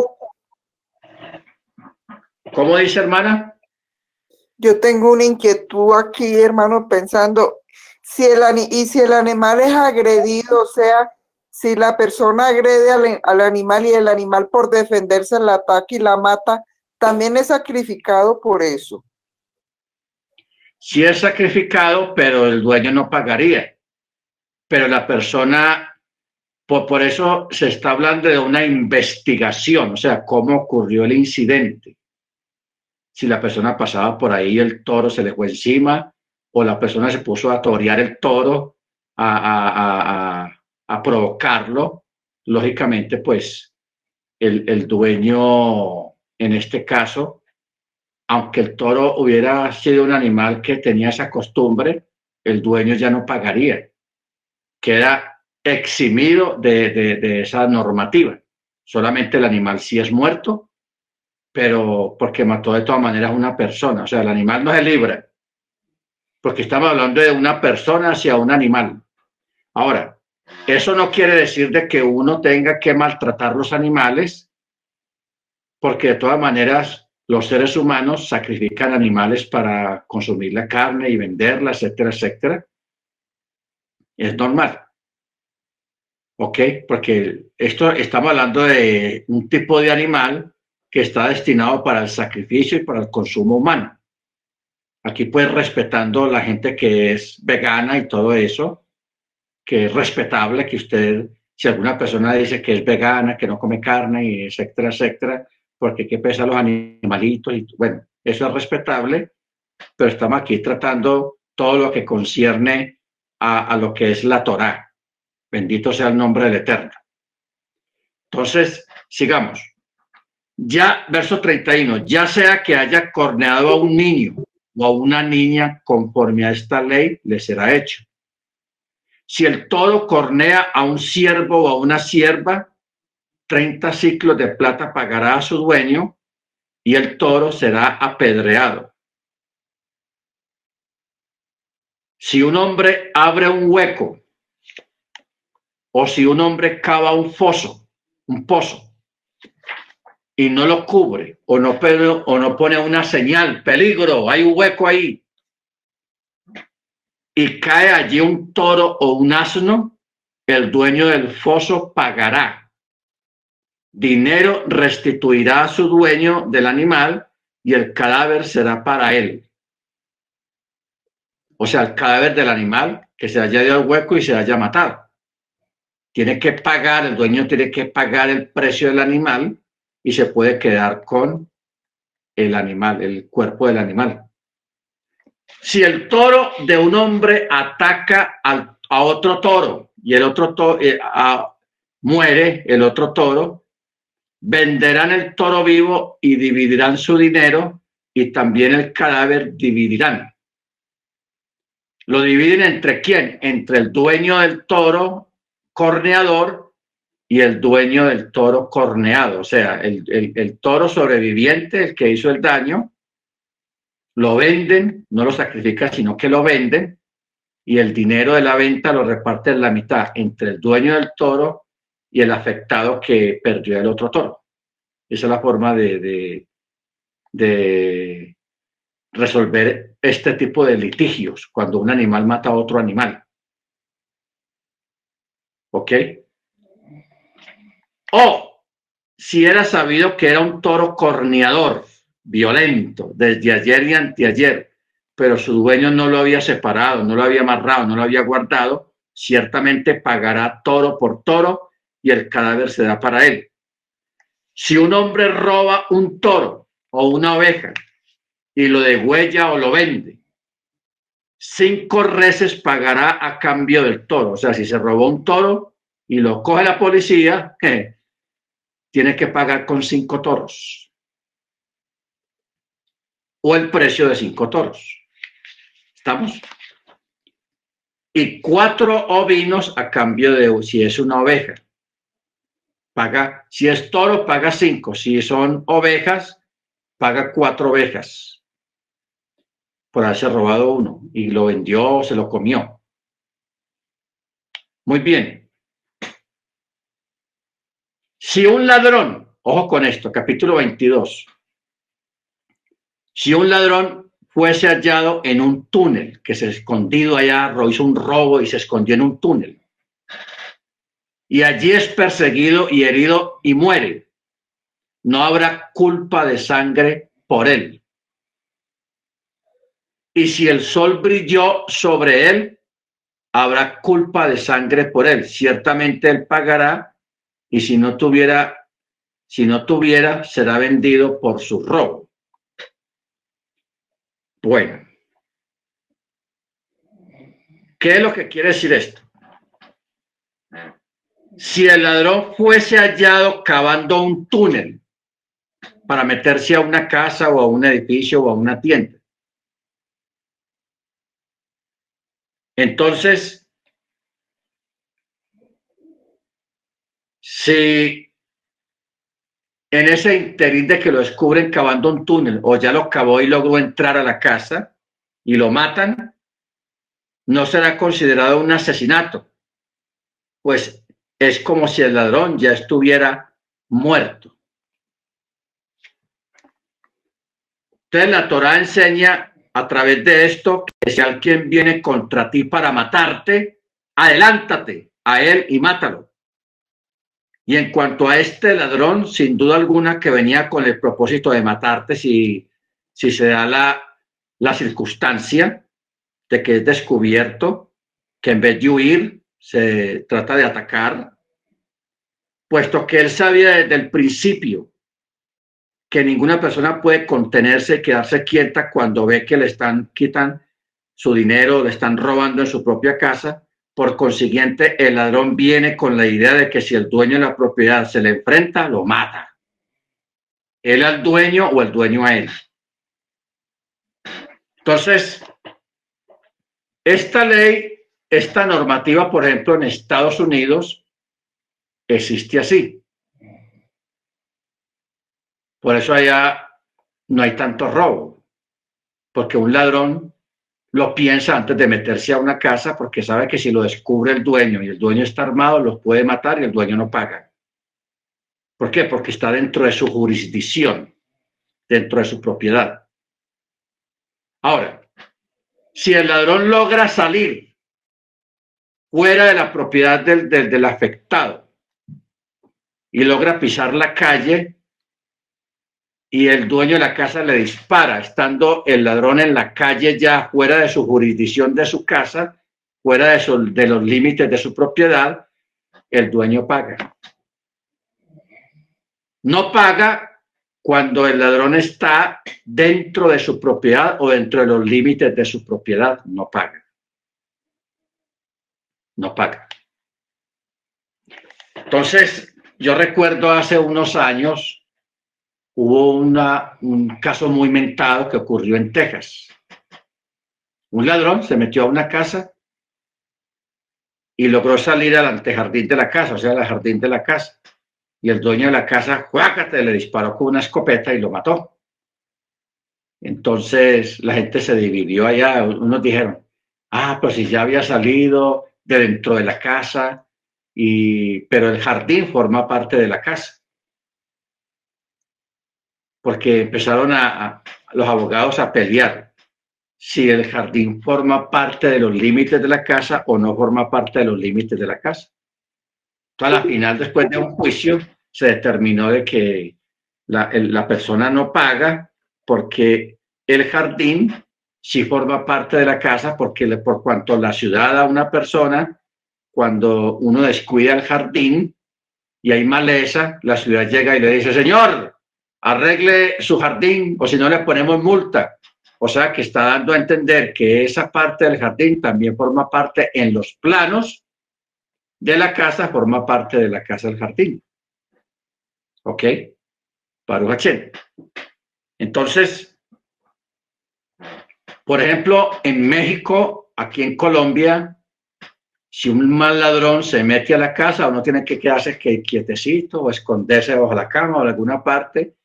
A: ¿Cómo dice, hermana?
B: Yo tengo una inquietud aquí, hermano, pensando, si el, y si el animal es agredido, o sea, si la persona agrede al, al animal y el animal por defenderse la ataca y la mata, también es sacrificado por eso.
A: Sí es sacrificado, pero el dueño no pagaría. Pero la persona, por, por eso se está hablando de una investigación, o sea, cómo ocurrió el incidente. Si la persona pasaba por ahí, el toro se le fue encima, o la persona se puso a torear el toro, a, provocarlo, lógicamente, pues el dueño en este caso, aunque el toro hubiera sido un animal que tenía esa costumbre, el dueño ya no pagaría. Queda eximido de, esa normativa. Solamente el animal sí es muerto, pero porque mató de todas maneras una persona. O sea, el animal no se libra, porque estamos hablando de una persona hacia un animal. Ahora, eso no quiere decir de que uno tenga que maltratar los animales porque de todas maneras los seres humanos sacrifican animales para consumir la carne y venderla, etcétera, etcétera. Es normal. ¿Ok? Porque esto estamos hablando de un tipo de animal que está destinado para el sacrificio y para el consumo humano. Aquí pues respetando la gente que es vegana y todo eso, que es respetable, que usted, si alguna persona dice que es vegana, que no come carne, etcétera, etcétera, porque qué pesa los animalitos y bueno, eso es respetable, pero estamos aquí tratando todo lo que concierne a, lo que es la Torá. Bendito sea el nombre del Eterno. Entonces, sigamos. Ya, verso 31, ya sea que haya corneado a un niño o a una niña conforme a esta ley, le será hecho. Si el toro cornea a un siervo o a una sierva, 30 ciclos de plata pagará a su dueño y el toro será apedreado. Si un hombre abre un hueco o si un hombre cava un foso, un pozo, y no lo cubre o no, o no pone una señal, peligro, hay un hueco ahí, y cae allí un toro o un asno, el dueño del foso pagará. Dinero restituirá a su dueño del animal y el cadáver será para él. O sea, el cadáver del animal que se haya ido al hueco y se haya matado. Tiene que pagar, el dueño tiene que pagar el precio del animal y se puede quedar con el animal, el cuerpo del animal. Si el toro de un hombre ataca a otro toro y el otro toro eh, muere, el otro toro, venderán el toro vivo y dividirán su dinero y también el cadáver dividirán. ¿Lo dividen entre quién? Entre el dueño del toro corneador y el dueño del toro corneado, o sea, el, toro sobreviviente, el que hizo el daño, lo venden, no lo sacrifican, sino que lo venden y el dinero de la venta lo reparten la mitad entre el dueño del toro y el afectado que perdió el otro toro. Esa es la forma de, de, resolver este tipo de litigios cuando un animal mata a otro animal. ¿Ok? O si era sabido que era un toro corneador, violento, desde ayer y anteayer, pero su dueño no lo había separado, no lo había amarrado, no lo había guardado, ciertamente pagará toro por toro y el cadáver se da para él. Si un hombre roba un toro o una oveja y lo degüella o lo vende, cinco reses pagará a cambio del toro. O sea, si se robó un toro y lo coge la policía, tiene que pagar con cinco toros o el precio de cinco toros. ¿Estamos? Y cuatro ovinos a cambio de, si es una oveja, paga, si es toro, paga cinco, si son ovejas, paga cuatro ovejas. Por haberse robado uno. Y lo vendió, se lo comió. Muy bien. Si un ladrón, ojo con esto, capítulo 22, si un ladrón fuese hallado en un túnel, que se escondido allá, hizo un robo y se escondió en un túnel, y allí es perseguido y herido y muere, no habrá culpa de sangre por él. Y si el sol brilló sobre él, habrá culpa de sangre por él. Ciertamente él pagará y si no tuviera, si no tuviera, será vendido por su robo. Bueno, ¿qué es lo que quiere decir esto? Si el ladrón fuese hallado cavando un túnel para meterse a una casa o a un edificio o a una tienda, entonces Si en ese interín de que lo descubren cavando un túnel o ya lo cavó y logró entrar a la casa y lo matan, no será considerado un asesinato, pues es como si el ladrón ya estuviera muerto. Entonces la Torah enseña a través de esto que si alguien viene contra ti para matarte, adelántate a él y mátalo. Y en cuanto a este ladrón, sin duda alguna que venía con el propósito de matarte si, si se da la, la circunstancia de que es descubierto, que en vez de huir se trata de atacar, puesto que él sabía desde el principio que ninguna persona puede contenerse y quedarse quieta cuando ve que le están quitan su dinero, le están robando en su propia casa. Por consiguiente, el ladrón viene con la idea de que si el dueño de la propiedad se le enfrenta, lo mata. Él al dueño o el dueño a él. Entonces, esta ley, esta normativa, por ejemplo, en Estados Unidos, existe así. Por eso allá no hay tanto robo, porque un ladrón lo piensa antes de meterse a una casa porque sabe que si lo descubre el dueño y el dueño está armado, los puede matar y el dueño no paga. ¿Por qué? Porque está dentro de su jurisdicción, dentro de su propiedad. Ahora, si el ladrón logra salir fuera de la propiedad del, del, afectado y logra pisar la calle y el dueño de la casa le dispara, estando el ladrón en la calle ya fuera de su jurisdicción de su casa, fuera de, de los límites de su propiedad, el dueño paga. No paga cuando el ladrón está dentro de su propiedad o dentro de los límites de su propiedad, no paga. No paga. Entonces, yo recuerdo hace unos años, hubo un caso muy mentado que ocurrió en Texas. Un ladrón se metió a una casa y logró salir al antejardín de la casa, o sea, al jardín de la casa y el dueño de la casa, juácate, le disparó con una escopeta y lo mató. Entonces la gente se dividió allá, unos dijeron, ah, pues si ya había salido de dentro de la casa, y, pero el jardín forma parte de la casa. Porque empezaron a, los abogados a pelear si el jardín forma parte de los límites de la casa o no forma parte de los límites de la casa. Entonces, al final, después de un juicio, se determinó de que la, persona no paga porque el jardín sí forma parte de la casa, porque por cuanto la ciudad a una persona, cuando uno descuida el jardín y hay maleza, la ciudad llega y le dice, señor, arregle su jardín o si no le ponemos multa. O sea que está dando a entender que esa parte del jardín también forma parte en los planos de la casa, forma parte de la casa del jardín. ¿Ok? Baruch Entonces, por ejemplo, en México, aquí en Colombia, si un mal ladrón se mete a la casa, uno tiene que quedarse quietecito o esconderse bajo la cama o en alguna parte,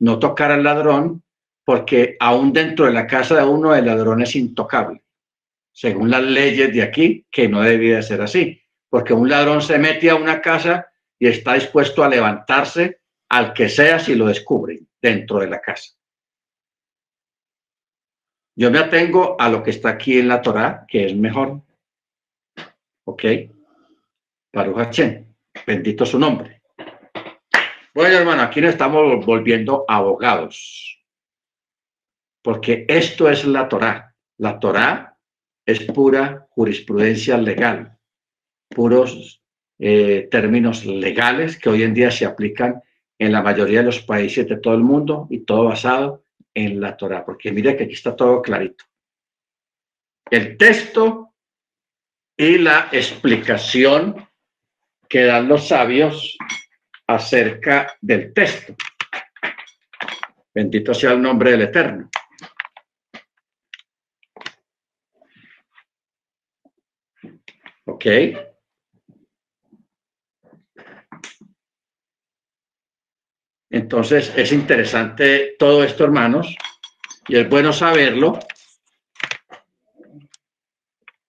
A: no tocar al ladrón, porque aún dentro de la casa de uno el ladrón es intocable, según las leyes de aquí, que no debía ser así, porque un ladrón se mete a una casa y está dispuesto a levantarse al que sea si lo descubren dentro de la casa. Yo me atengo a lo que está aquí en la Torá, que es mejor. ¿Ok? Baruch Hashem. Bendito su nombre. Bueno, hermano, aquí nos estamos volviendo abogados. Porque esto es la Torá. La Torá es pura jurisprudencia legal, puros eh, términos legales que hoy en día se aplican en la mayoría de los países de todo el mundo y todo basado en la Torah, porque mire que aquí está todo clarito. El texto y la explicación que dan los sabios acerca del texto. Bendito sea el nombre del Eterno. ¿Ok? Entonces es interesante todo esto, hermanos, y es bueno saberlo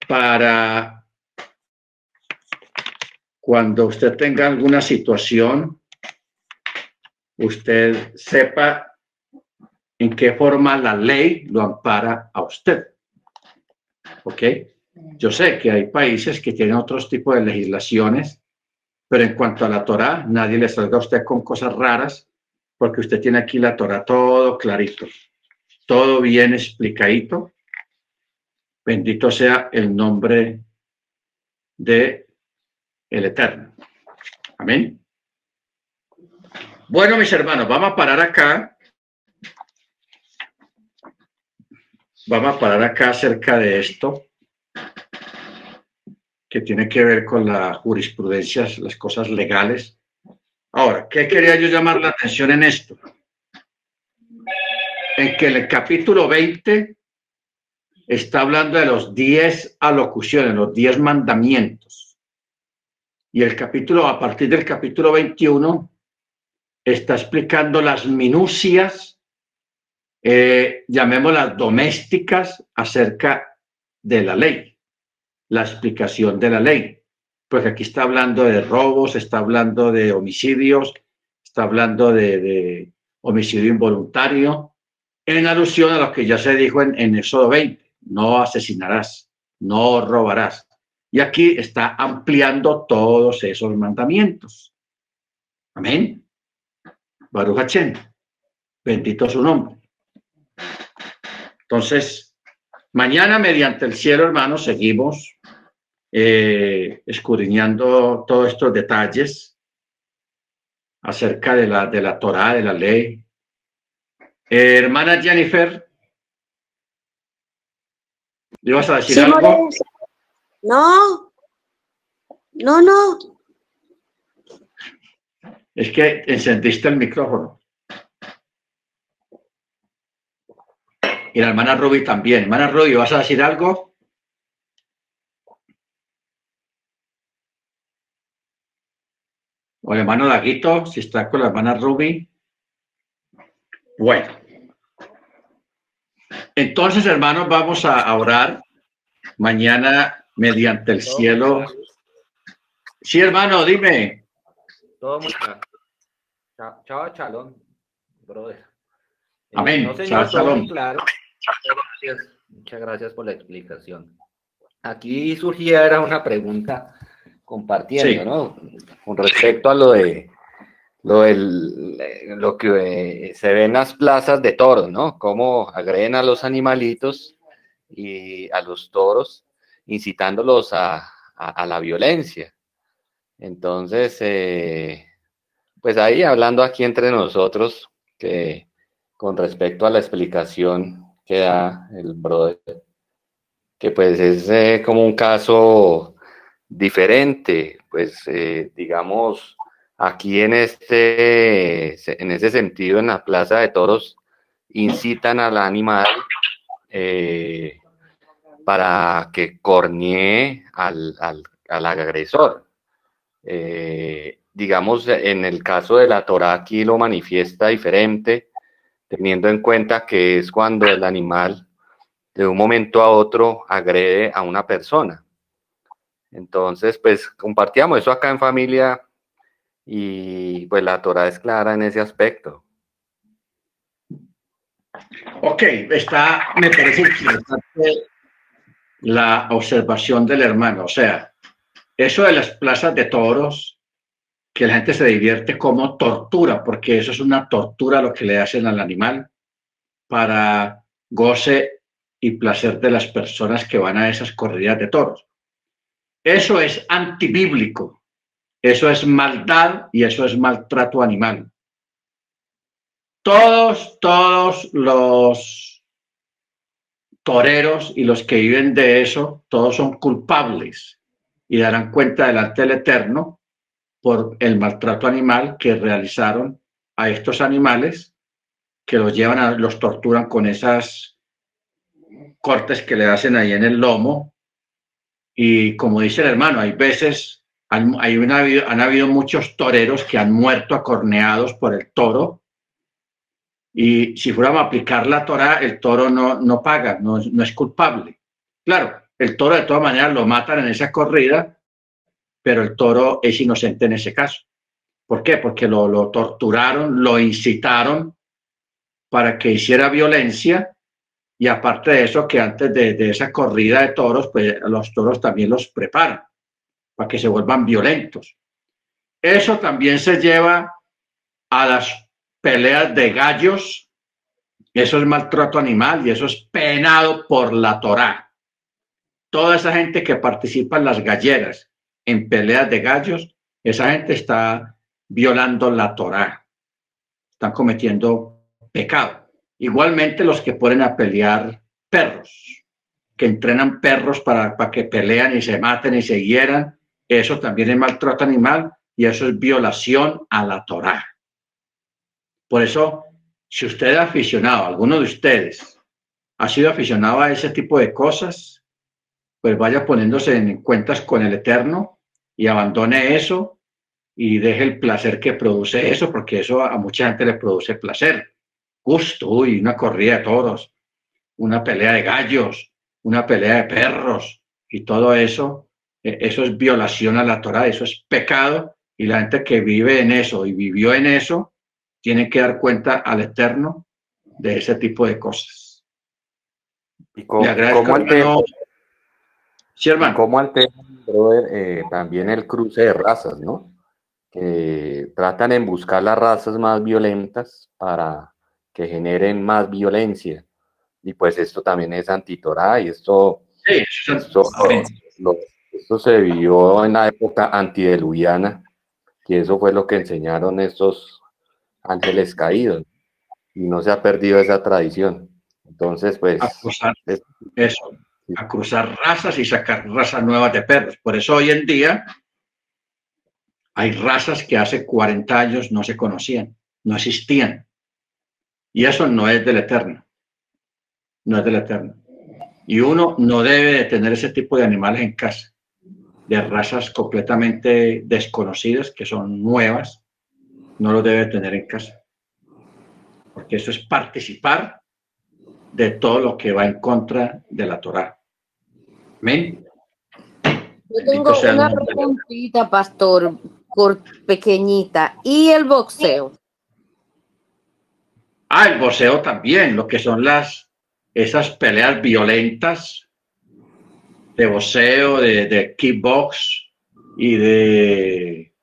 A: para cuando usted tenga alguna situación, usted sepa en qué forma la ley lo ampara a usted. ¿Ok? Yo sé que hay países que tienen otros tipos de legislaciones, pero en cuanto a la Torah, nadie le salga a usted con cosas raras porque usted tiene aquí la Torah todo clarito, todo bien explicadito. Bendito sea el nombre de el Eterno. Amén. Bueno, mis hermanos, vamos a parar acá. vamos a parar acá acerca de esto, que tiene que ver con la jurisprudencia, las cosas legales. Ahora, ¿qué quería yo llamar la atención en esto? En que el capítulo 20 está hablando de los 10 alocuciones, los 10 mandamientos. Y el capítulo, a partir del capítulo 21, está explicando las minucias, eh, llamémoslas domésticas, acerca de la ley, la explicación de la ley. Pues aquí está hablando de robos, está hablando de homicidios, está hablando de, homicidio involuntario, en alusión a lo que ya se dijo en, en Éxodo 20 no asesinarás, no robarás. Y aquí está ampliando todos esos mandamientos. Amén. Baruch Hachem. Bendito su nombre. Entonces, mañana mediante el cielo, hermanos, seguimos eh, escudriñando todos estos detalles acerca de la, de la Torah, de la ley. Eh, hermana Jennifer, ¿Le vas a decir algo?
C: No, no, no.
A: Es que encendiste el micrófono. Y la hermana Ruby también. Hermana Ruby, ¿vas a decir algo? O el hermano Daguito, si está con la hermana Ruby. Bueno. Entonces, hermanos, vamos a orar mañana mediante el cielo. Sí, hermano, dime.
D: Todo. Chao, chalón, brother.
A: Eh, Amén. chao, chalón.
D: Claro. Muchas gracias por la explicación. Aquí surgiera una pregunta compartiendo, ¿no? Con respecto a lo de lo, lo que eh, se ve en las plazas de toros, ¿no? Cómo agreden a los animalitos y a los toros, incitándolos a, la violencia. Entonces, eh, pues ahí hablando aquí entre nosotros, que con respecto a la explicación que da el brother, que pues es eh, como un caso diferente, pues digamos, Aquí en, este, en ese sentido, en la Plaza de Toros, incitan al animal eh, para que cornee al, agresor. Eh, digamos, en el caso de la Torah aquí lo manifiesta diferente, teniendo en cuenta que es cuando el animal de un momento a otro agrede a una persona. Entonces, pues compartíamos eso acá en familia y pues la Torah es clara en ese aspecto.
A: Ok, está, me parece interesante la observación del hermano. O sea, eso de las plazas de toros, que la gente se divierte como tortura, porque eso es una tortura lo que le hacen al animal para goce y placer de las personas que van a esas corridas de toros. Eso es antibíblico. Eso es maldad y eso es maltrato animal. Todos, todos los toreros y los que viven de eso, todos son culpables y darán cuenta delante del Eterno por el maltrato animal que realizaron a estos animales que los llevan a, los torturan con esas cortes que le hacen ahí en el lomo. Y como dice el hermano, hay veces han, hay han habido muchos toreros que han muerto acorneados por el toro. Y si fuéramos a aplicar la Torah, el toro no, no paga, no, no es culpable. Claro, el toro de todas maneras lo matan en esa corrida, pero el toro es inocente en ese caso. ¿Por qué? Porque lo, lo torturaron, lo incitaron para que hiciera violencia y aparte de eso, que antes de, esa corrida de toros, pues los toros también los preparan para que se vuelvan violentos. Eso también se lleva a las peleas de gallos. Eso es maltrato animal y eso es penado por la Torá. Toda esa gente que participa en las galleras, en peleas de gallos, esa gente está violando la Torá. Están cometiendo pecado. Igualmente los que ponen a pelear perros, que entrenan perros para, para que pelean y se maten y se hieran. Eso también es maltrato animal y eso es violación a la Torá. Por eso, si usted es aficionado, alguno de ustedes ha sido aficionado a ese tipo de cosas, pues vaya poniéndose en cuentas con el Eterno y abandone eso y deje el placer que produce eso, porque eso a mucha gente le produce placer, gusto, y una corrida de toros, una pelea de gallos, una pelea de perros y todo eso, e, eso es violación a la Torah, eso es pecado y la gente que vive en eso y vivió en eso, tiene que dar cuenta al Eterno de ese tipo de cosas.
D: Y como, como el tema, sí. Como el tema, brother, eh, también el cruce de razas, ¿no? Que tratan en buscar las razas más violentas para que generen más violencia. Y pues esto también es antitorá y esto, sí, esto, esto se vivió en la época antideluviana y eso fue lo que enseñaron estos ángeles caídos. Y no se ha perdido esa tradición. Entonces, pues...
A: A cruzar, eso, a cruzar razas y sacar razas nuevas de perros. Por eso hoy en día hay razas que hace 40 años no se conocían, no existían. Y eso no es del eterno. No es del eterno. Y uno no debe de tener ese tipo de animales en casa de razas completamente desconocidas, que son nuevas, no lo debe tener en casa. Porque eso es participar de todo lo que va en contra de la Torah. Amén.
C: Yo tengo una preguntita, pastor, pequeñita. ¿Y el boxeo?
A: Ah, el boxeo también, lo que son las, esas peleas violentas de boxeo, de, de kickbox y de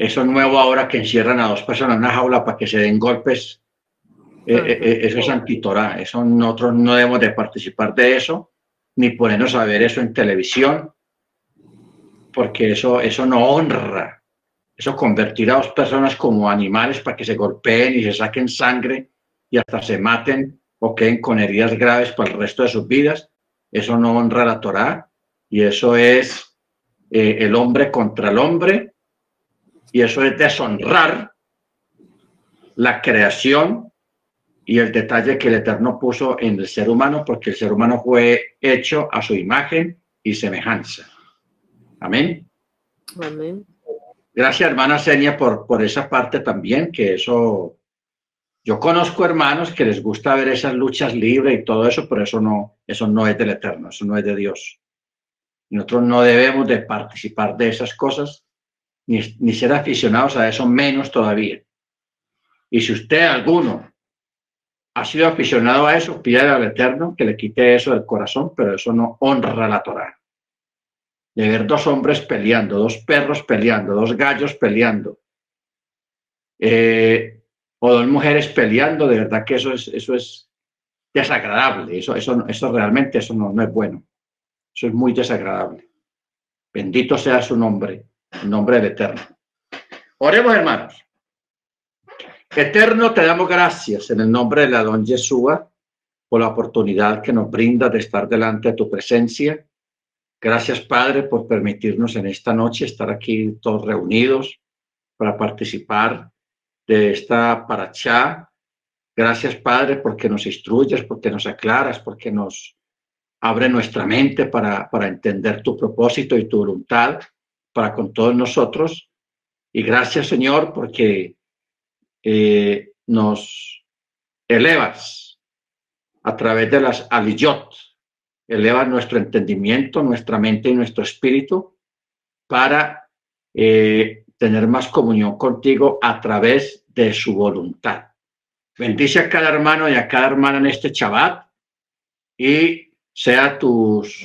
A: eso nuevo ahora que encierran a dos personas en una jaula para que se den golpes. Eh, eh, eh, eso es antitorá. Eso nosotros no debemos de participar de eso, ni ponernos a ver eso en televisión, porque eso, eso no honra. Eso convertirá a dos personas como animales para que se golpeen y se saquen sangre y hasta se maten o queden con heridas graves para el resto de sus vidas eso no honra la Torá y eso es eh, el hombre contra el hombre y eso es deshonrar la creación y el detalle que el Eterno puso en el ser humano porque el ser humano fue hecho a su imagen y semejanza. Amén. Amén. Gracias, hermana Senia, por, por esa parte también, que eso yo conozco hermanos que les gusta ver esas luchas libres y todo eso, pero eso no, eso no es del Eterno, eso no es de Dios. Nosotros no debemos de participar de esas cosas, ni, ni ser aficionados a eso, menos todavía. Y si usted, alguno, ha sido aficionado a eso, pídale al Eterno que le quite eso del corazón, pero eso no honra la Torah. De ver dos hombres peleando, dos perros peleando, dos gallos peleando, eh, o dos mujeres peleando, de verdad que eso es, eso es desagradable, eso, eso, eso realmente eso no, no es bueno, eso es muy desagradable. Bendito sea su nombre, el nombre del Eterno. Oremos, hermanos. Eterno, te damos gracias en el nombre de la don Yeshua por la oportunidad que nos brinda de estar delante de tu presencia. Gracias, Padre, por permitirnos en esta noche estar aquí todos reunidos para participar de esta paracha. Gracias, Padre, porque nos instruyes, porque nos aclaras, porque nos abre nuestra mente para, para entender tu propósito y tu voluntad para con todos nosotros. Y gracias, Señor, porque eh, nos elevas a través de las aliyot, elevas nuestro entendimiento, nuestra mente y nuestro espíritu para eh, tener más comunión contigo a través de su voluntad. Bendice a cada hermano y a cada hermana en este Shabbat y sea tus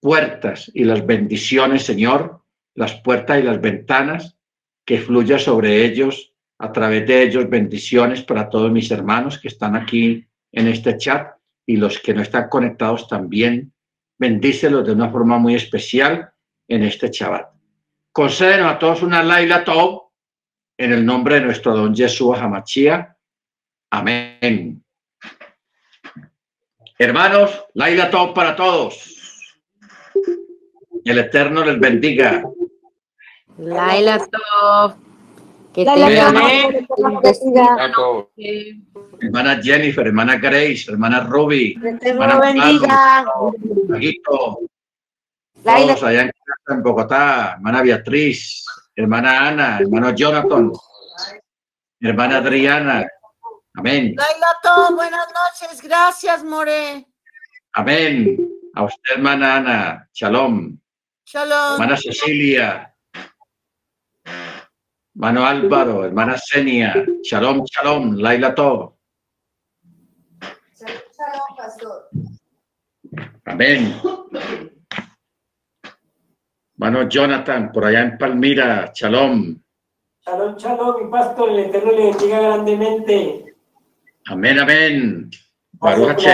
A: puertas y las bendiciones, Señor, las puertas y las ventanas, que fluya sobre ellos, a través de ellos, bendiciones para todos mis hermanos que están aquí en este chat y los que no están conectados también. Bendícelos de una forma muy especial en este Shabbat. Concédenos a todos una Laila Top en el nombre de nuestro don Jesús Hamachía. Amén. Hermanos, Laila Top para todos. El Eterno les bendiga.
C: Laila Top.
E: Que tengan
A: Hermana Jennifer, hermana Grace, hermana Ruby,
E: hermana bendiga.
A: Todos allá en Bogotá, hermana Beatriz, hermana Ana, hermano Jonathan, hermana Adriana. Amén.
E: Laila buenas noches. Gracias, More.
A: Amén. A usted, hermana Ana. Shalom.
E: Shalom.
A: Hermana Cecilia. Hermano Álvaro, hermana Senia. Shalom, shalom. Laila todo.
E: Shalom, pastor.
A: Amén. Hermano Jonathan, por allá en Palmira, shalom.
F: Shalom, shalom, mi pastor, el Eterno le bendiga grandemente.
A: Amén, amén. Baruch